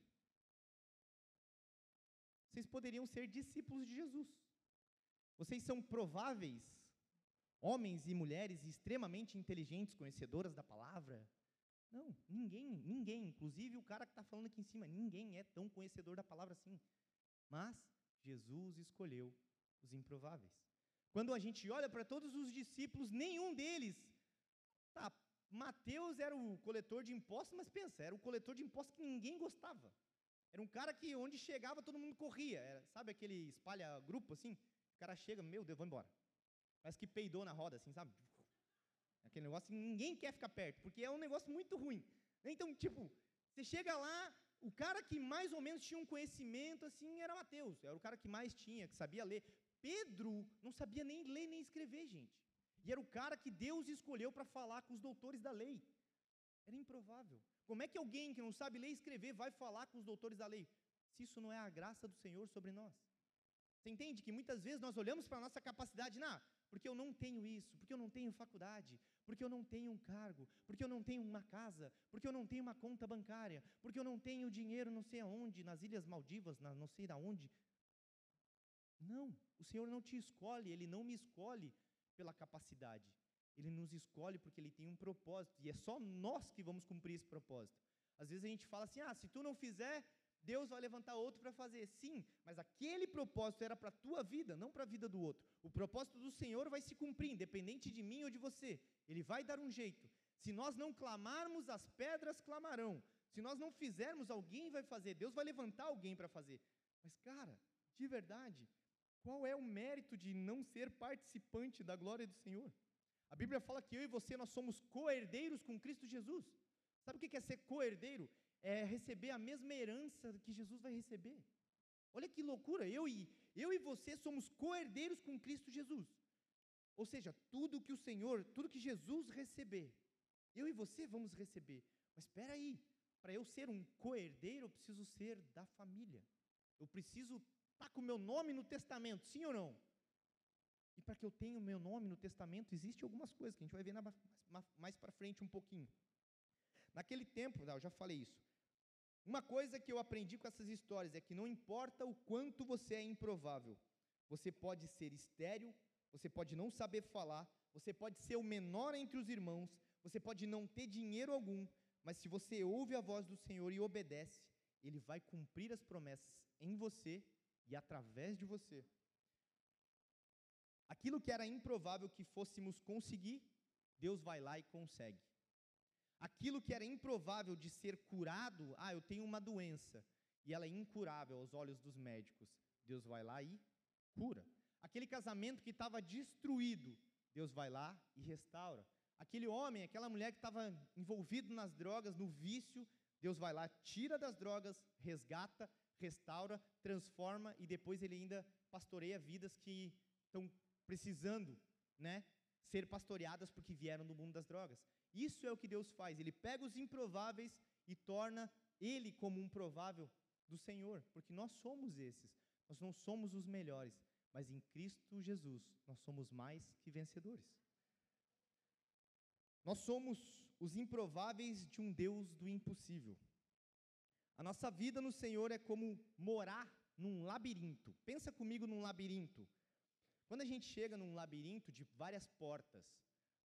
Vocês poderiam ser discípulos de Jesus. Vocês são prováveis homens e mulheres extremamente inteligentes, conhecedoras da palavra. Não, ninguém, ninguém, inclusive o cara que está falando aqui em cima, ninguém é tão conhecedor da palavra assim. Mas Jesus escolheu os improváveis. Quando a gente olha para todos os discípulos, nenhum deles. Tá, Mateus era o coletor de impostos, mas pensa, era o coletor de impostos que ninguém gostava. Era um cara que onde chegava todo mundo corria. Era, sabe aquele espalha grupo assim? O cara chega, meu Deus, vou embora. Parece que peidou na roda, assim, sabe? Aquele negócio que ninguém quer ficar perto, porque é um negócio muito ruim. Então, tipo, você chega lá, o cara que mais ou menos tinha um conhecimento, assim, era Mateus. Era o cara que mais tinha, que sabia ler. Pedro não sabia nem ler nem escrever, gente. E era o cara que Deus escolheu para falar com os doutores da lei. Era improvável. Como é que alguém que não sabe ler e escrever vai falar com os doutores da lei? Se isso não é a graça do Senhor sobre nós. Você entende que muitas vezes nós olhamos para a nossa capacidade, não, porque eu não tenho isso, porque eu não tenho faculdade, porque eu não tenho um cargo, porque eu não tenho uma casa, porque eu não tenho uma conta bancária, porque eu não tenho dinheiro não sei aonde, nas Ilhas Maldivas, na, não sei aonde. Não, o Senhor não te escolhe, Ele não me escolhe pela capacidade. Ele nos escolhe porque Ele tem um propósito, e é só nós que vamos cumprir esse propósito. Às vezes a gente fala assim: ah, se tu não fizer, Deus vai levantar outro para fazer. Sim, mas aquele propósito era para a tua vida, não para a vida do outro. O propósito do Senhor vai se cumprir, independente de mim ou de você. Ele vai dar um jeito. Se nós não clamarmos, as pedras clamarão. Se nós não fizermos, alguém vai fazer. Deus vai levantar alguém para fazer. Mas, cara, de verdade, qual é o mérito de não ser participante da glória do Senhor? A Bíblia fala que eu e você nós somos co-herdeiros com Cristo Jesus. Sabe o que é ser co-herdeiro? É receber a mesma herança que Jesus vai receber. Olha que loucura, eu e, eu e você somos co-herdeiros com Cristo Jesus. Ou seja, tudo que o Senhor, tudo que Jesus receber, eu e você vamos receber. Mas espera aí, para eu ser um co-herdeiro, eu preciso ser da família. Eu preciso estar tá com o meu nome no testamento, sim ou não? E para que eu tenha o meu nome no testamento, existe algumas coisas que a gente vai ver na, mais para frente um pouquinho. Naquele tempo, eu já falei isso. Uma coisa que eu aprendi com essas histórias é que não importa o quanto você é improvável, você pode ser estéril, você pode não saber falar, você pode ser o menor entre os irmãos, você pode não ter dinheiro algum, mas se você ouve a voz do Senhor e obedece, Ele vai cumprir as promessas em você e através de você. Aquilo que era improvável que fôssemos conseguir, Deus vai lá e consegue. Aquilo que era improvável de ser curado, ah, eu tenho uma doença e ela é incurável aos olhos dos médicos, Deus vai lá e cura. Aquele casamento que estava destruído, Deus vai lá e restaura. Aquele homem, aquela mulher que estava envolvido nas drogas, no vício, Deus vai lá, tira das drogas, resgata, restaura, transforma e depois ele ainda pastoreia vidas que estão precisando, né, ser pastoreadas porque vieram do mundo das drogas. Isso é o que Deus faz. Ele pega os improváveis e torna ele como um provável do Senhor, porque nós somos esses. Nós não somos os melhores, mas em Cristo Jesus nós somos mais que vencedores. Nós somos os improváveis de um Deus do impossível. A nossa vida no Senhor é como morar num labirinto. Pensa comigo num labirinto. Quando a gente chega num labirinto de várias portas,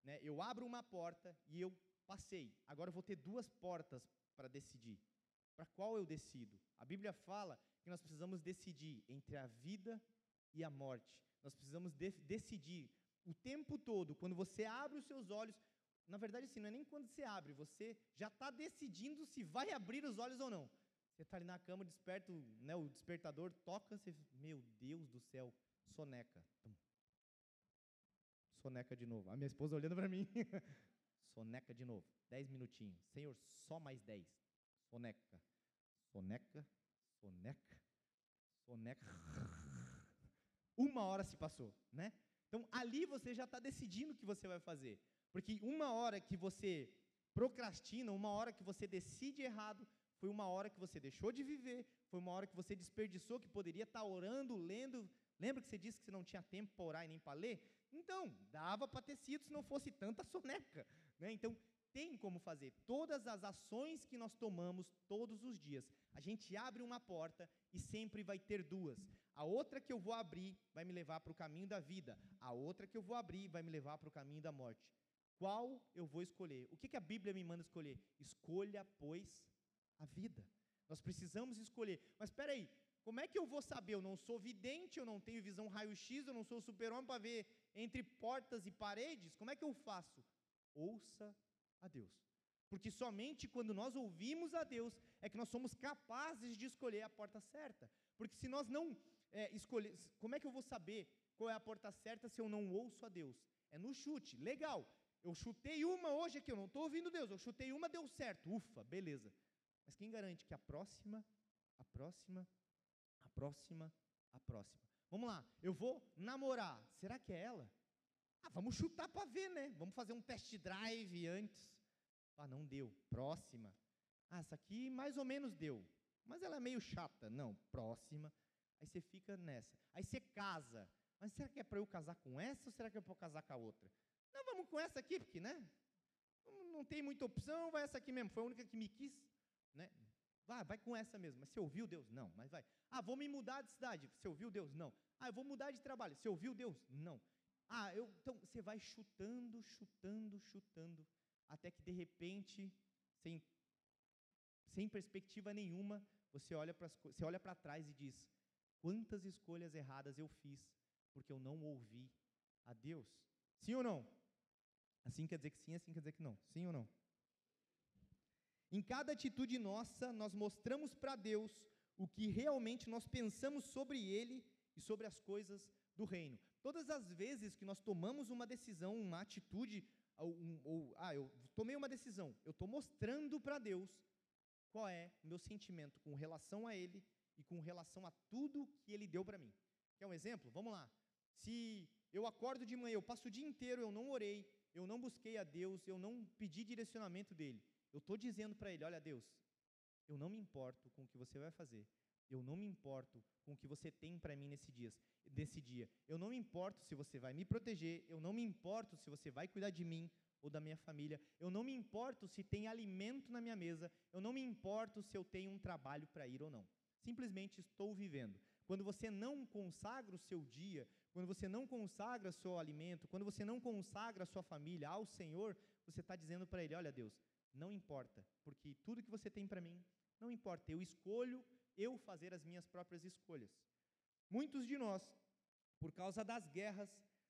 né, eu abro uma porta e eu passei. Agora eu vou ter duas portas para decidir. Para qual eu decido? A Bíblia fala que nós precisamos decidir entre a vida e a morte. Nós precisamos de decidir o tempo todo, quando você abre os seus olhos, na verdade, assim, não é nem quando você abre, você já está decidindo se vai abrir os olhos ou não. Você está ali na cama, desperta, né, o despertador toca, você, meu Deus do céu, soneca. Soneca de novo. A minha esposa olhando para mim. soneca de novo. Dez minutinhos. Senhor, só mais dez. Soneca. Soneca. Soneca. Soneca. Uma hora se passou, né? Então ali você já está decidindo o que você vai fazer. Porque uma hora que você procrastina, uma hora que você decide errado, foi uma hora que você deixou de viver, foi uma hora que você desperdiçou, que poderia estar tá orando, lendo, Lembra que você disse que você não tinha tempo para orar e nem para ler? Então, dava para ter sido se não fosse tanta soneca. Né? Então, tem como fazer. Todas as ações que nós tomamos todos os dias, a gente abre uma porta e sempre vai ter duas. A outra que eu vou abrir vai me levar para o caminho da vida. A outra que eu vou abrir vai me levar para o caminho da morte. Qual eu vou escolher? O que, que a Bíblia me manda escolher? Escolha, pois, a vida. Nós precisamos escolher. Mas espera aí, como é que eu vou saber? Eu não sou vidente, eu não tenho visão raio-x, eu não sou super-homem para ver entre portas e paredes. Como é que eu faço? Ouça a Deus. Porque somente quando nós ouvimos a Deus é que nós somos capazes de escolher a porta certa. Porque se nós não é, escolher, como é que eu vou saber qual é a porta certa se eu não ouço a Deus? É no chute, legal. Eu chutei uma hoje aqui, eu não estou ouvindo Deus. Eu chutei uma, deu certo, ufa, beleza. Mas quem garante que a próxima, a próxima próxima, a próxima. Vamos lá, eu vou namorar. Será que é ela? Ah, vamos chutar para ver, né? Vamos fazer um test drive antes. Ah, não deu. Próxima. Ah, essa aqui mais ou menos deu. Mas ela é meio chata. Não, próxima. Aí você fica nessa. Aí você casa. Mas será que é para eu casar com essa ou será que é para eu casar com a outra? Não, vamos com essa aqui, porque, né? Não tem muita opção, vai essa aqui mesmo. Foi a única que me quis, né? Vai, vai com essa mesmo. Mas você ouviu Deus? Não, mas vai. Ah, vou me mudar de cidade. Você ouviu Deus? Não. Ah, eu vou mudar de trabalho. Você ouviu Deus? Não. Ah, eu, então você vai chutando, chutando, chutando, até que de repente, sem, sem perspectiva nenhuma, você olha para você olha para trás e diz: quantas escolhas erradas eu fiz porque eu não ouvi a Deus? Sim ou não? Assim quer dizer que sim, assim quer dizer que não. Sim ou não? Em cada atitude nossa, nós mostramos para Deus o que realmente nós pensamos sobre Ele e sobre as coisas do reino. Todas as vezes que nós tomamos uma decisão, uma atitude, ou, ou ah, eu tomei uma decisão, eu estou mostrando para Deus qual é o meu sentimento com relação a Ele e com relação a tudo que Ele deu para mim. Quer um exemplo? Vamos lá. Se eu acordo de manhã, eu passo o dia inteiro, eu não orei, eu não busquei a Deus, eu não pedi direcionamento dele. Eu estou dizendo para ele: olha, Deus, eu não me importo com o que você vai fazer. Eu não me importo com o que você tem para mim nesse dia, nesse dia. Eu não me importo se você vai me proteger. Eu não me importo se você vai cuidar de mim ou da minha família. Eu não me importo se tem alimento na minha mesa. Eu não me importo se eu tenho um trabalho para ir ou não. Simplesmente estou vivendo. Quando você não consagra o seu dia, quando você não consagra seu alimento, quando você não consagra sua família ao Senhor, você está dizendo para Ele: olha, Deus, não importa, porque tudo que você tem para mim, não importa, eu escolho eu fazer as minhas próprias escolhas. Muitos de nós, por causa das guerras,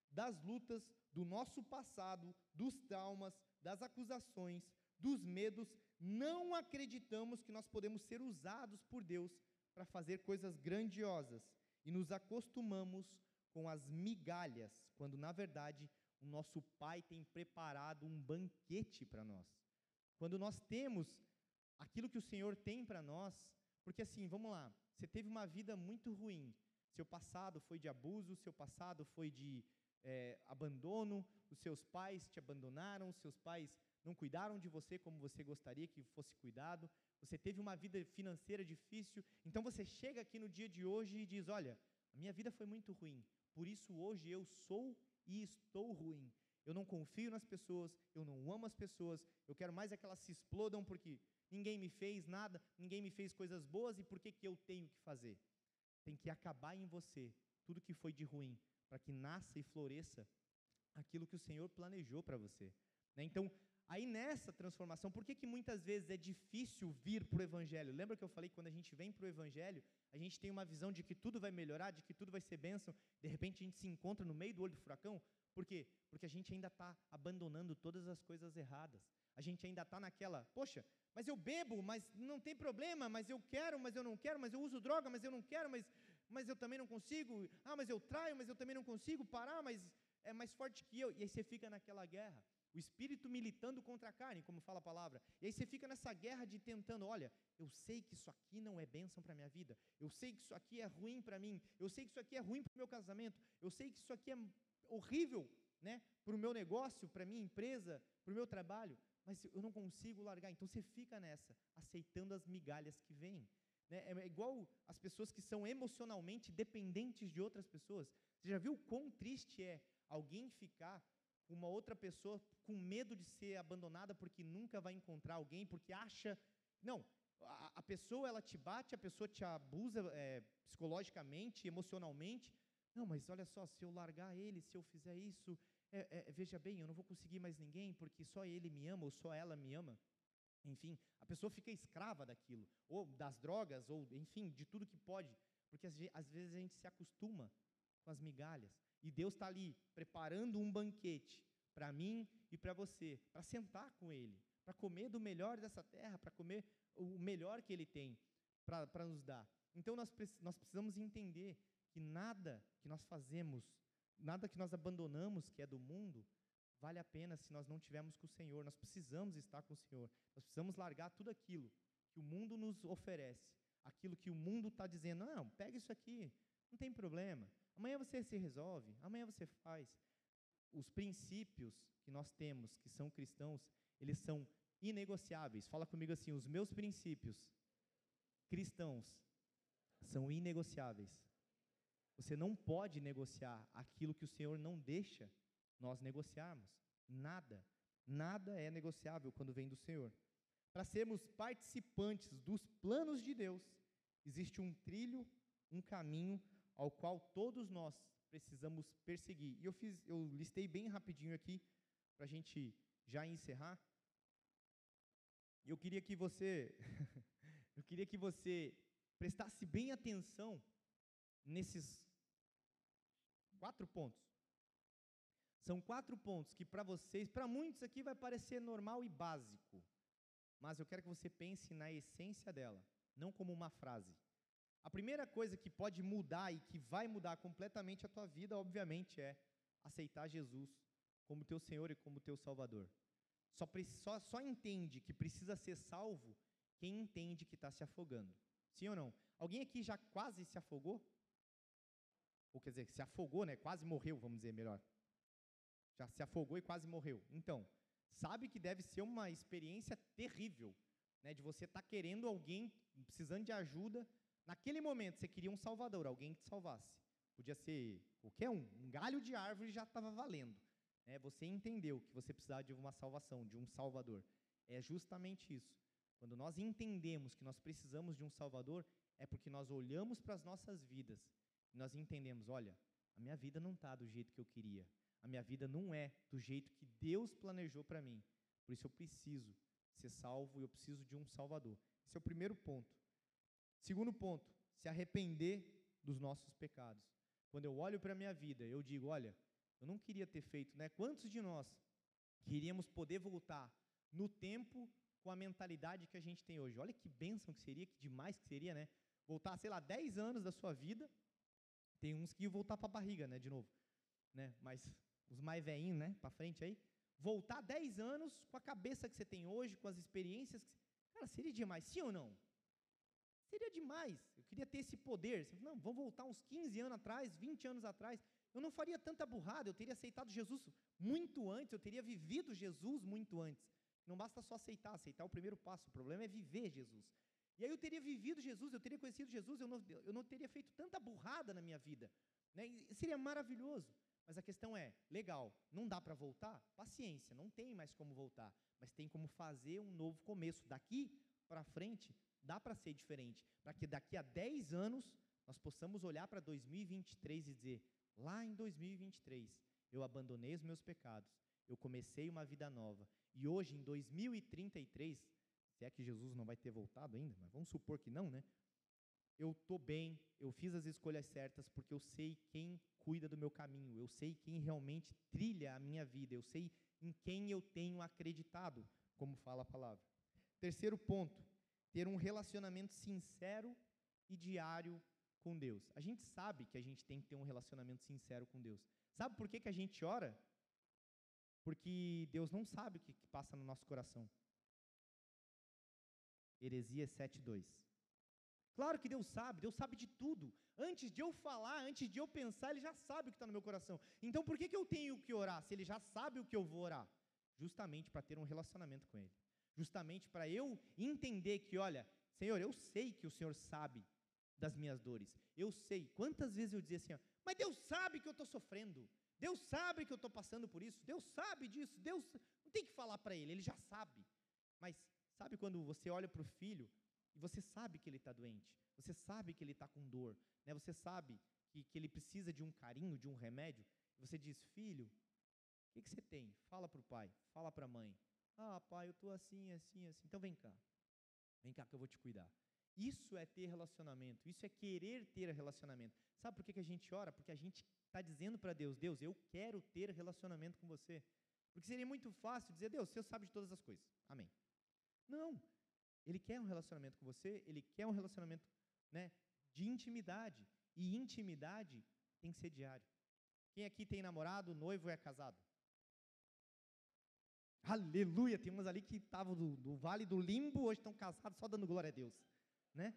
das lutas, do nosso passado, dos traumas, das acusações, dos medos, não acreditamos que nós podemos ser usados por Deus para fazer coisas grandiosas e nos acostumamos com as migalhas, quando na verdade o nosso Pai tem preparado um banquete para nós. Quando nós temos aquilo que o Senhor tem para nós, porque assim, vamos lá, você teve uma vida muito ruim, seu passado foi de abuso, seu passado foi de é, abandono, os seus pais te abandonaram, os seus pais não cuidaram de você como você gostaria que fosse cuidado, você teve uma vida financeira difícil, então você chega aqui no dia de hoje e diz: Olha, a minha vida foi muito ruim, por isso hoje eu sou e estou ruim eu não confio nas pessoas, eu não amo as pessoas, eu quero mais é que elas se explodam porque ninguém me fez nada, ninguém me fez coisas boas e por que, que eu tenho que fazer? Tem que acabar em você tudo que foi de ruim, para que nasça e floresça aquilo que o Senhor planejou para você. Né? Então, aí nessa transformação, por que, que muitas vezes é difícil vir para o Evangelho? Lembra que eu falei que quando a gente vem para o Evangelho, a gente tem uma visão de que tudo vai melhorar, de que tudo vai ser bênção, de repente a gente se encontra no meio do olho do furacão? Por quê? Porque a gente ainda está abandonando todas as coisas erradas. A gente ainda está naquela, poxa, mas eu bebo, mas não tem problema, mas eu quero, mas eu não quero, mas eu uso droga, mas eu não quero, mas, mas eu também não consigo. Ah, mas eu traio, mas eu também não consigo parar, mas é mais forte que eu. E aí você fica naquela guerra. O espírito militando contra a carne, como fala a palavra. E aí você fica nessa guerra de tentando, olha, eu sei que isso aqui não é bênção para a minha vida. Eu sei que isso aqui é ruim para mim. Eu sei que isso aqui é ruim para o meu casamento. Eu sei que isso aqui é horrível né, para o meu negócio, para a minha empresa, para o meu trabalho, mas eu não consigo largar. Então você fica nessa, aceitando as migalhas que vêm. Né? É igual as pessoas que são emocionalmente dependentes de outras pessoas. Você já viu quão triste é alguém ficar com uma outra pessoa com medo de ser abandonada porque nunca vai encontrar alguém, porque acha. Não, a, a pessoa ela te bate, a pessoa te abusa é, psicologicamente, emocionalmente. Não, mas olha só, se eu largar ele, se eu fizer isso, é, é, veja bem, eu não vou conseguir mais ninguém porque só ele me ama ou só ela me ama. Enfim, a pessoa fica escrava daquilo, ou das drogas, ou enfim, de tudo que pode, porque às vezes a gente se acostuma com as migalhas. E Deus está ali preparando um banquete para mim e para você, para sentar com Ele, para comer do melhor dessa terra, para comer o melhor que Ele tem para nos dar. Então nós, nós precisamos entender que nada que nós fazemos, nada que nós abandonamos que é do mundo, vale a pena se nós não tivermos com o Senhor. Nós precisamos estar com o Senhor. Nós precisamos largar tudo aquilo que o mundo nos oferece, aquilo que o mundo está dizendo. Não, pega isso aqui, não tem problema. Amanhã você se resolve, amanhã você faz. Os princípios que nós temos, que são cristãos, eles são inegociáveis. Fala comigo assim: os meus princípios cristãos são inegociáveis. Você não pode negociar aquilo que o Senhor não deixa nós negociarmos. Nada, nada é negociável quando vem do Senhor. Para sermos participantes dos planos de Deus, existe um trilho, um caminho ao qual todos nós precisamos perseguir. E eu fiz, eu listei bem rapidinho aqui para a gente já encerrar. Eu queria que você, eu queria que você prestasse bem atenção nesses quatro pontos. São quatro pontos que para vocês, para muitos aqui vai parecer normal e básico, mas eu quero que você pense na essência dela, não como uma frase. A primeira coisa que pode mudar e que vai mudar completamente a tua vida, obviamente, é aceitar Jesus como teu Senhor e como teu Salvador. Só, só, só entende que precisa ser salvo quem entende que está se afogando. Sim ou não? Alguém aqui já quase se afogou? Ou quer dizer, se afogou, né? Quase morreu, vamos dizer melhor. Já se afogou e quase morreu. Então, sabe que deve ser uma experiência terrível, né? De você estar tá querendo alguém, precisando de ajuda, Naquele momento você queria um salvador, alguém que te salvasse. Podia ser qualquer um, um galho de árvore já estava valendo. Né? Você entendeu que você precisava de uma salvação, de um salvador. É justamente isso. Quando nós entendemos que nós precisamos de um salvador, é porque nós olhamos para as nossas vidas e nós entendemos: olha, a minha vida não está do jeito que eu queria. A minha vida não é do jeito que Deus planejou para mim. Por isso eu preciso ser salvo e eu preciso de um salvador. Esse é o primeiro ponto. Segundo ponto, se arrepender dos nossos pecados. Quando eu olho para a minha vida, eu digo: olha, eu não queria ter feito, né? Quantos de nós queríamos poder voltar no tempo com a mentalidade que a gente tem hoje? Olha que bênção que seria, que demais que seria, né? Voltar, sei lá, 10 anos da sua vida. Tem uns que iam voltar para a barriga, né, de novo. Né? Mas os mais velhinhos, né, para frente aí. Voltar 10 anos com a cabeça que você tem hoje, com as experiências. Que... Cara, seria demais, sim ou não? Seria demais. Eu queria ter esse poder. Não, vamos voltar uns 15 anos atrás, 20 anos atrás. Eu não faria tanta burrada, eu teria aceitado Jesus muito antes, eu teria vivido Jesus muito antes. Não basta só aceitar, aceitar é o primeiro passo, o problema é viver Jesus. E aí eu teria vivido Jesus, eu teria conhecido Jesus, eu não, eu não teria feito tanta burrada na minha vida. Né? seria maravilhoso. Mas a questão é, legal, não dá para voltar? Paciência, não tem mais como voltar. Mas tem como fazer um novo começo. Daqui para frente, dá para ser diferente, para que daqui a 10 anos nós possamos olhar para 2023 e dizer: lá em 2023 eu abandonei os meus pecados, eu comecei uma vida nova, e hoje em 2033, se é que Jesus não vai ter voltado ainda, mas vamos supor que não, né? Eu estou bem, eu fiz as escolhas certas porque eu sei quem cuida do meu caminho, eu sei quem realmente trilha a minha vida, eu sei em quem eu tenho acreditado, como fala a palavra. Terceiro ponto, ter um relacionamento sincero e diário com Deus. A gente sabe que a gente tem que ter um relacionamento sincero com Deus. Sabe por que, que a gente ora? Porque Deus não sabe o que, que passa no nosso coração. Heresias 7:2. Claro que Deus sabe, Deus sabe de tudo. Antes de eu falar, antes de eu pensar, Ele já sabe o que está no meu coração. Então por que, que eu tenho que orar se Ele já sabe o que eu vou orar? Justamente para ter um relacionamento com Ele justamente para eu entender que, olha, Senhor, eu sei que o Senhor sabe das minhas dores. Eu sei. Quantas vezes eu dizia assim, ó, mas Deus sabe que eu estou sofrendo. Deus sabe que eu estou passando por isso. Deus sabe disso. Deus não tem que falar para ele, ele já sabe. Mas sabe quando você olha para o filho e você sabe que ele está doente, você sabe que ele está com dor, né? Você sabe que, que ele precisa de um carinho, de um remédio. Você diz, filho, o que, que você tem? Fala para o pai, fala para a mãe. Ah, pai, eu estou assim, assim, assim. Então vem cá. Vem cá que eu vou te cuidar. Isso é ter relacionamento, isso é querer ter relacionamento. Sabe por que, que a gente ora? Porque a gente está dizendo para Deus: Deus, eu quero ter relacionamento com você. Porque seria muito fácil dizer: Deus, você sabe de todas as coisas. Amém. Não. Ele quer um relacionamento com você, ele quer um relacionamento né, de intimidade. E intimidade tem que ser diário. Quem aqui tem namorado, noivo é casado? Aleluia! Tem umas ali que estavam do, do, vale do limbo, hoje estão casados só dando glória a Deus. Né?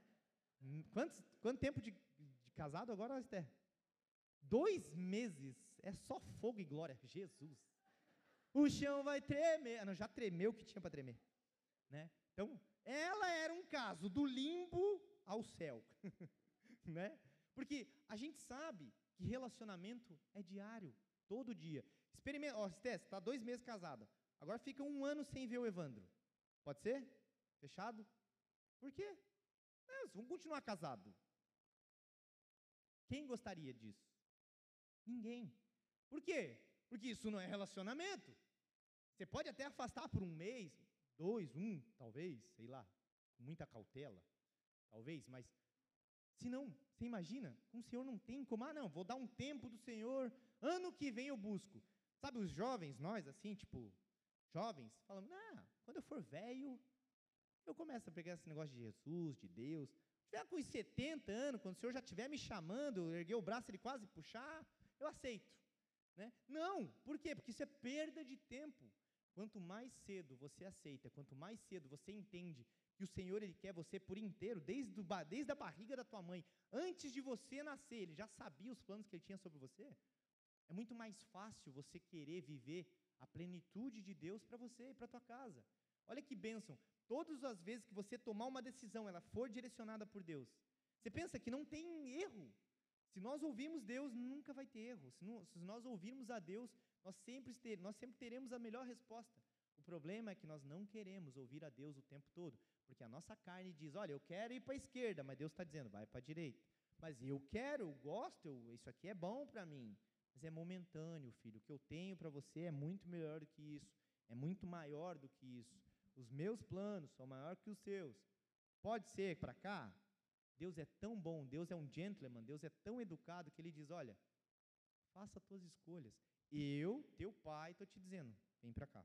Quantos, quanto tempo de, de casado agora, Esther? Dois meses. É só fogo e glória. Jesus. O chão vai tremer. Ah, não, já tremeu o que tinha para tremer. Né? Então, ela era um caso do limbo ao céu. né? Porque a gente sabe que relacionamento é diário, todo dia. Experimenta, ó, está dois meses casada. Agora fica um ano sem ver o Evandro. Pode ser? Fechado? Por quê? É, vamos continuar casado. Quem gostaria disso? Ninguém. Por quê? Porque isso não é relacionamento. Você pode até afastar por um mês, dois, um, talvez, sei lá, com muita cautela, talvez, mas se não, você imagina, com o Senhor não tem como, ah, não, vou dar um tempo do Senhor, ano que vem eu busco. Sabe os jovens, nós, assim, tipo, jovens, falando, ah, quando eu for velho, eu começo a pegar esse negócio de Jesus, de Deus. Já com os 70 anos, quando o Senhor já estiver me chamando, erguer o braço, ele quase puxar, eu aceito. Né? Não, por quê? Porque isso é perda de tempo. Quanto mais cedo você aceita, quanto mais cedo você entende que o Senhor ele quer você por inteiro, desde, o, desde a barriga da tua mãe, antes de você nascer, ele já sabia os planos que ele tinha sobre você. É muito mais fácil você querer viver a plenitude de Deus para você e para tua casa. Olha que bênção. Todas as vezes que você tomar uma decisão, ela for direcionada por Deus. Você pensa que não tem erro. Se nós ouvirmos Deus, nunca vai ter erro. Se, não, se nós ouvirmos a Deus, nós sempre, ter, nós sempre teremos a melhor resposta. O problema é que nós não queremos ouvir a Deus o tempo todo, porque a nossa carne diz: olha, eu quero ir para a esquerda, mas Deus está dizendo: vai para a direita. Mas eu quero, eu gosto, eu, isso aqui é bom para mim. Mas é momentâneo, filho. O que eu tenho para você é muito melhor do que isso, é muito maior do que isso. Os meus planos são maiores que os seus. Pode ser para cá? Deus é tão bom, Deus é um gentleman, Deus é tão educado que ele diz: olha, faça as tuas escolhas. Eu, teu pai, estou te dizendo: vem para cá.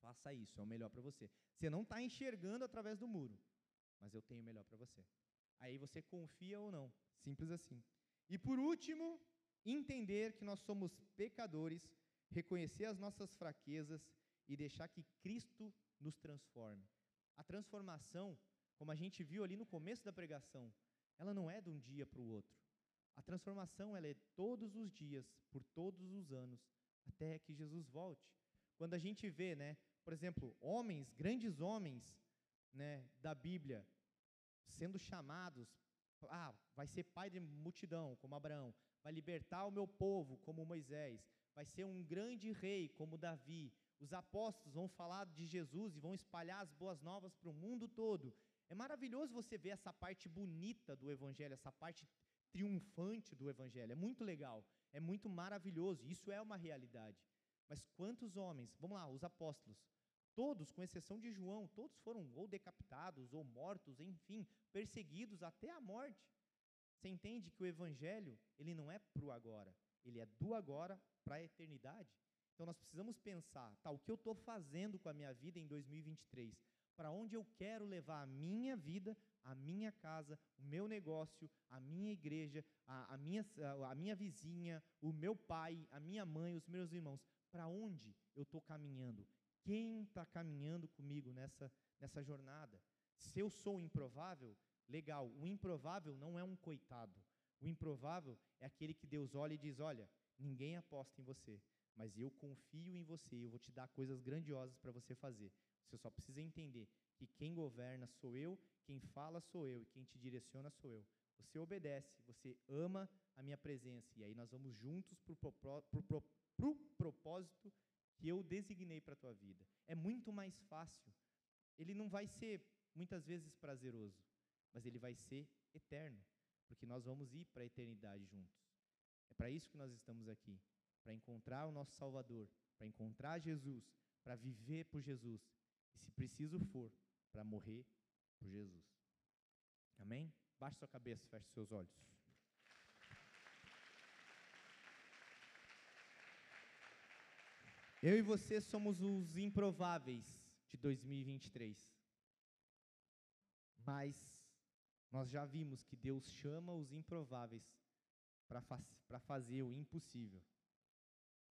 Faça isso, é o melhor para você. Você não está enxergando através do muro, mas eu tenho o melhor para você. Aí você confia ou não. Simples assim. E por último, entender que nós somos pecadores, reconhecer as nossas fraquezas e deixar que Cristo nos transforme. A transformação, como a gente viu ali no começo da pregação, ela não é de um dia para o outro. A transformação ela é todos os dias, por todos os anos, até que Jesus volte. Quando a gente vê, né, por exemplo, homens, grandes homens, né, da Bíblia, sendo chamados, ah, vai ser pai de multidão, como Abraão, vai libertar o meu povo, como Moisés, vai ser um grande rei, como Davi, os apóstolos vão falar de Jesus e vão espalhar as boas novas para o mundo todo. É maravilhoso você ver essa parte bonita do Evangelho, essa parte triunfante do Evangelho. É muito legal, é muito maravilhoso. Isso é uma realidade. Mas quantos homens, vamos lá, os apóstolos, todos, com exceção de João, todos foram ou decapitados ou mortos, enfim, perseguidos até a morte. Você entende que o Evangelho, ele não é para o agora, ele é do agora para a eternidade. Então nós precisamos pensar, tá, o que eu estou fazendo com a minha vida em 2023? Para onde eu quero levar a minha vida, a minha casa, o meu negócio, a minha igreja, a, a, minha, a minha vizinha, o meu pai, a minha mãe, os meus irmãos? Para onde eu estou caminhando? Quem está caminhando comigo nessa, nessa jornada? Se eu sou improvável, legal. O improvável não é um coitado. O improvável é aquele que Deus olha e diz: Olha, ninguém aposta em você mas eu confio em você, eu vou te dar coisas grandiosas para você fazer. Você só precisa entender que quem governa sou eu, quem fala sou eu e quem te direciona sou eu. Você obedece, você ama a minha presença e aí nós vamos juntos para o propósito que eu designei para a tua vida. É muito mais fácil. Ele não vai ser muitas vezes prazeroso, mas ele vai ser eterno, porque nós vamos ir para a eternidade juntos. É para isso que nós estamos aqui, para encontrar o nosso Salvador, para encontrar Jesus, para viver por Jesus e, se preciso for, para morrer por Jesus. Amém? Baixe sua cabeça, feche seus olhos. Eu e você somos os improváveis de 2023. Mas nós já vimos que Deus chama os improváveis para fa fazer o impossível.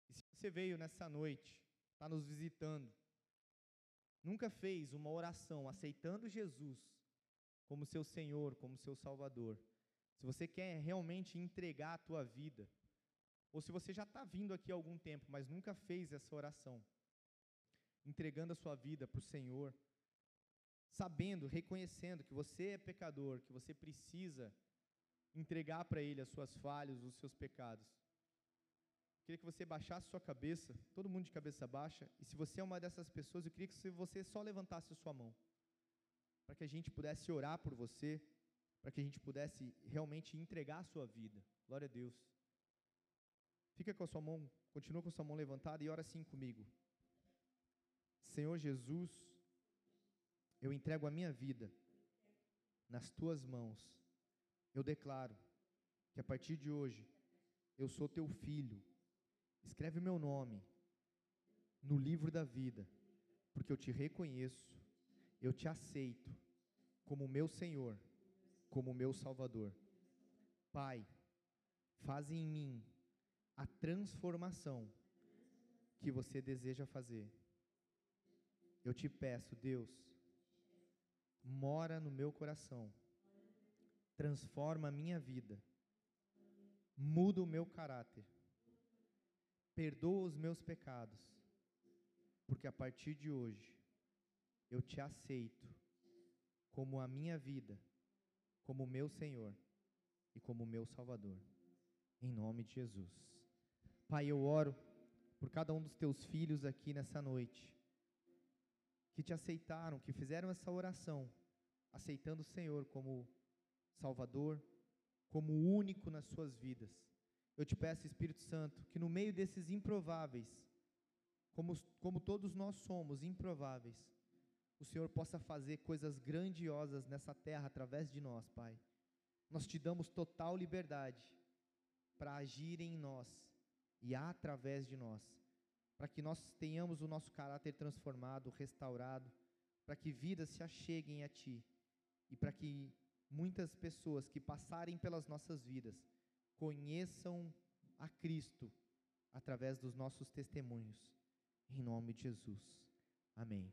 E se você veio nessa noite, está nos visitando, nunca fez uma oração aceitando Jesus como seu Senhor, como seu Salvador, se você quer realmente entregar a tua vida, ou se você já está vindo aqui há algum tempo, mas nunca fez essa oração, entregando a sua vida para o Senhor, sabendo, reconhecendo que você é pecador, que você precisa entregar para Ele as suas falhas, os seus pecados. Queria que você baixasse sua cabeça, todo mundo de cabeça baixa, e se você é uma dessas pessoas, eu queria que você só levantasse a sua mão, para que a gente pudesse orar por você, para que a gente pudesse realmente entregar a sua vida. Glória a Deus. Fica com a sua mão, continua com a sua mão levantada e ora assim comigo. Senhor Jesus, eu entrego a minha vida nas tuas mãos. Eu declaro que a partir de hoje eu sou teu filho. Escreve o meu nome no livro da vida, porque eu te reconheço, eu te aceito como meu Senhor, como meu Salvador. Pai, faz em mim a transformação que você deseja fazer. Eu te peço, Deus, mora no meu coração, transforma a minha vida, muda o meu caráter, perdoa os meus pecados, porque a partir de hoje eu te aceito como a minha vida, como meu Senhor e como meu Salvador, em nome de Jesus. Pai, eu oro por cada um dos teus filhos aqui nessa noite, que te aceitaram, que fizeram essa oração, aceitando o Senhor como Salvador, como único nas suas vidas. Eu te peço, Espírito Santo, que no meio desses improváveis, como, como todos nós somos improváveis, o Senhor possa fazer coisas grandiosas nessa terra através de nós, Pai. Nós te damos total liberdade para agir em nós e através de nós, para que nós tenhamos o nosso caráter transformado, restaurado, para que vidas se acheguem a Ti e para que muitas pessoas que passarem pelas nossas vidas conheçam a Cristo através dos nossos testemunhos. Em nome de Jesus. Amém.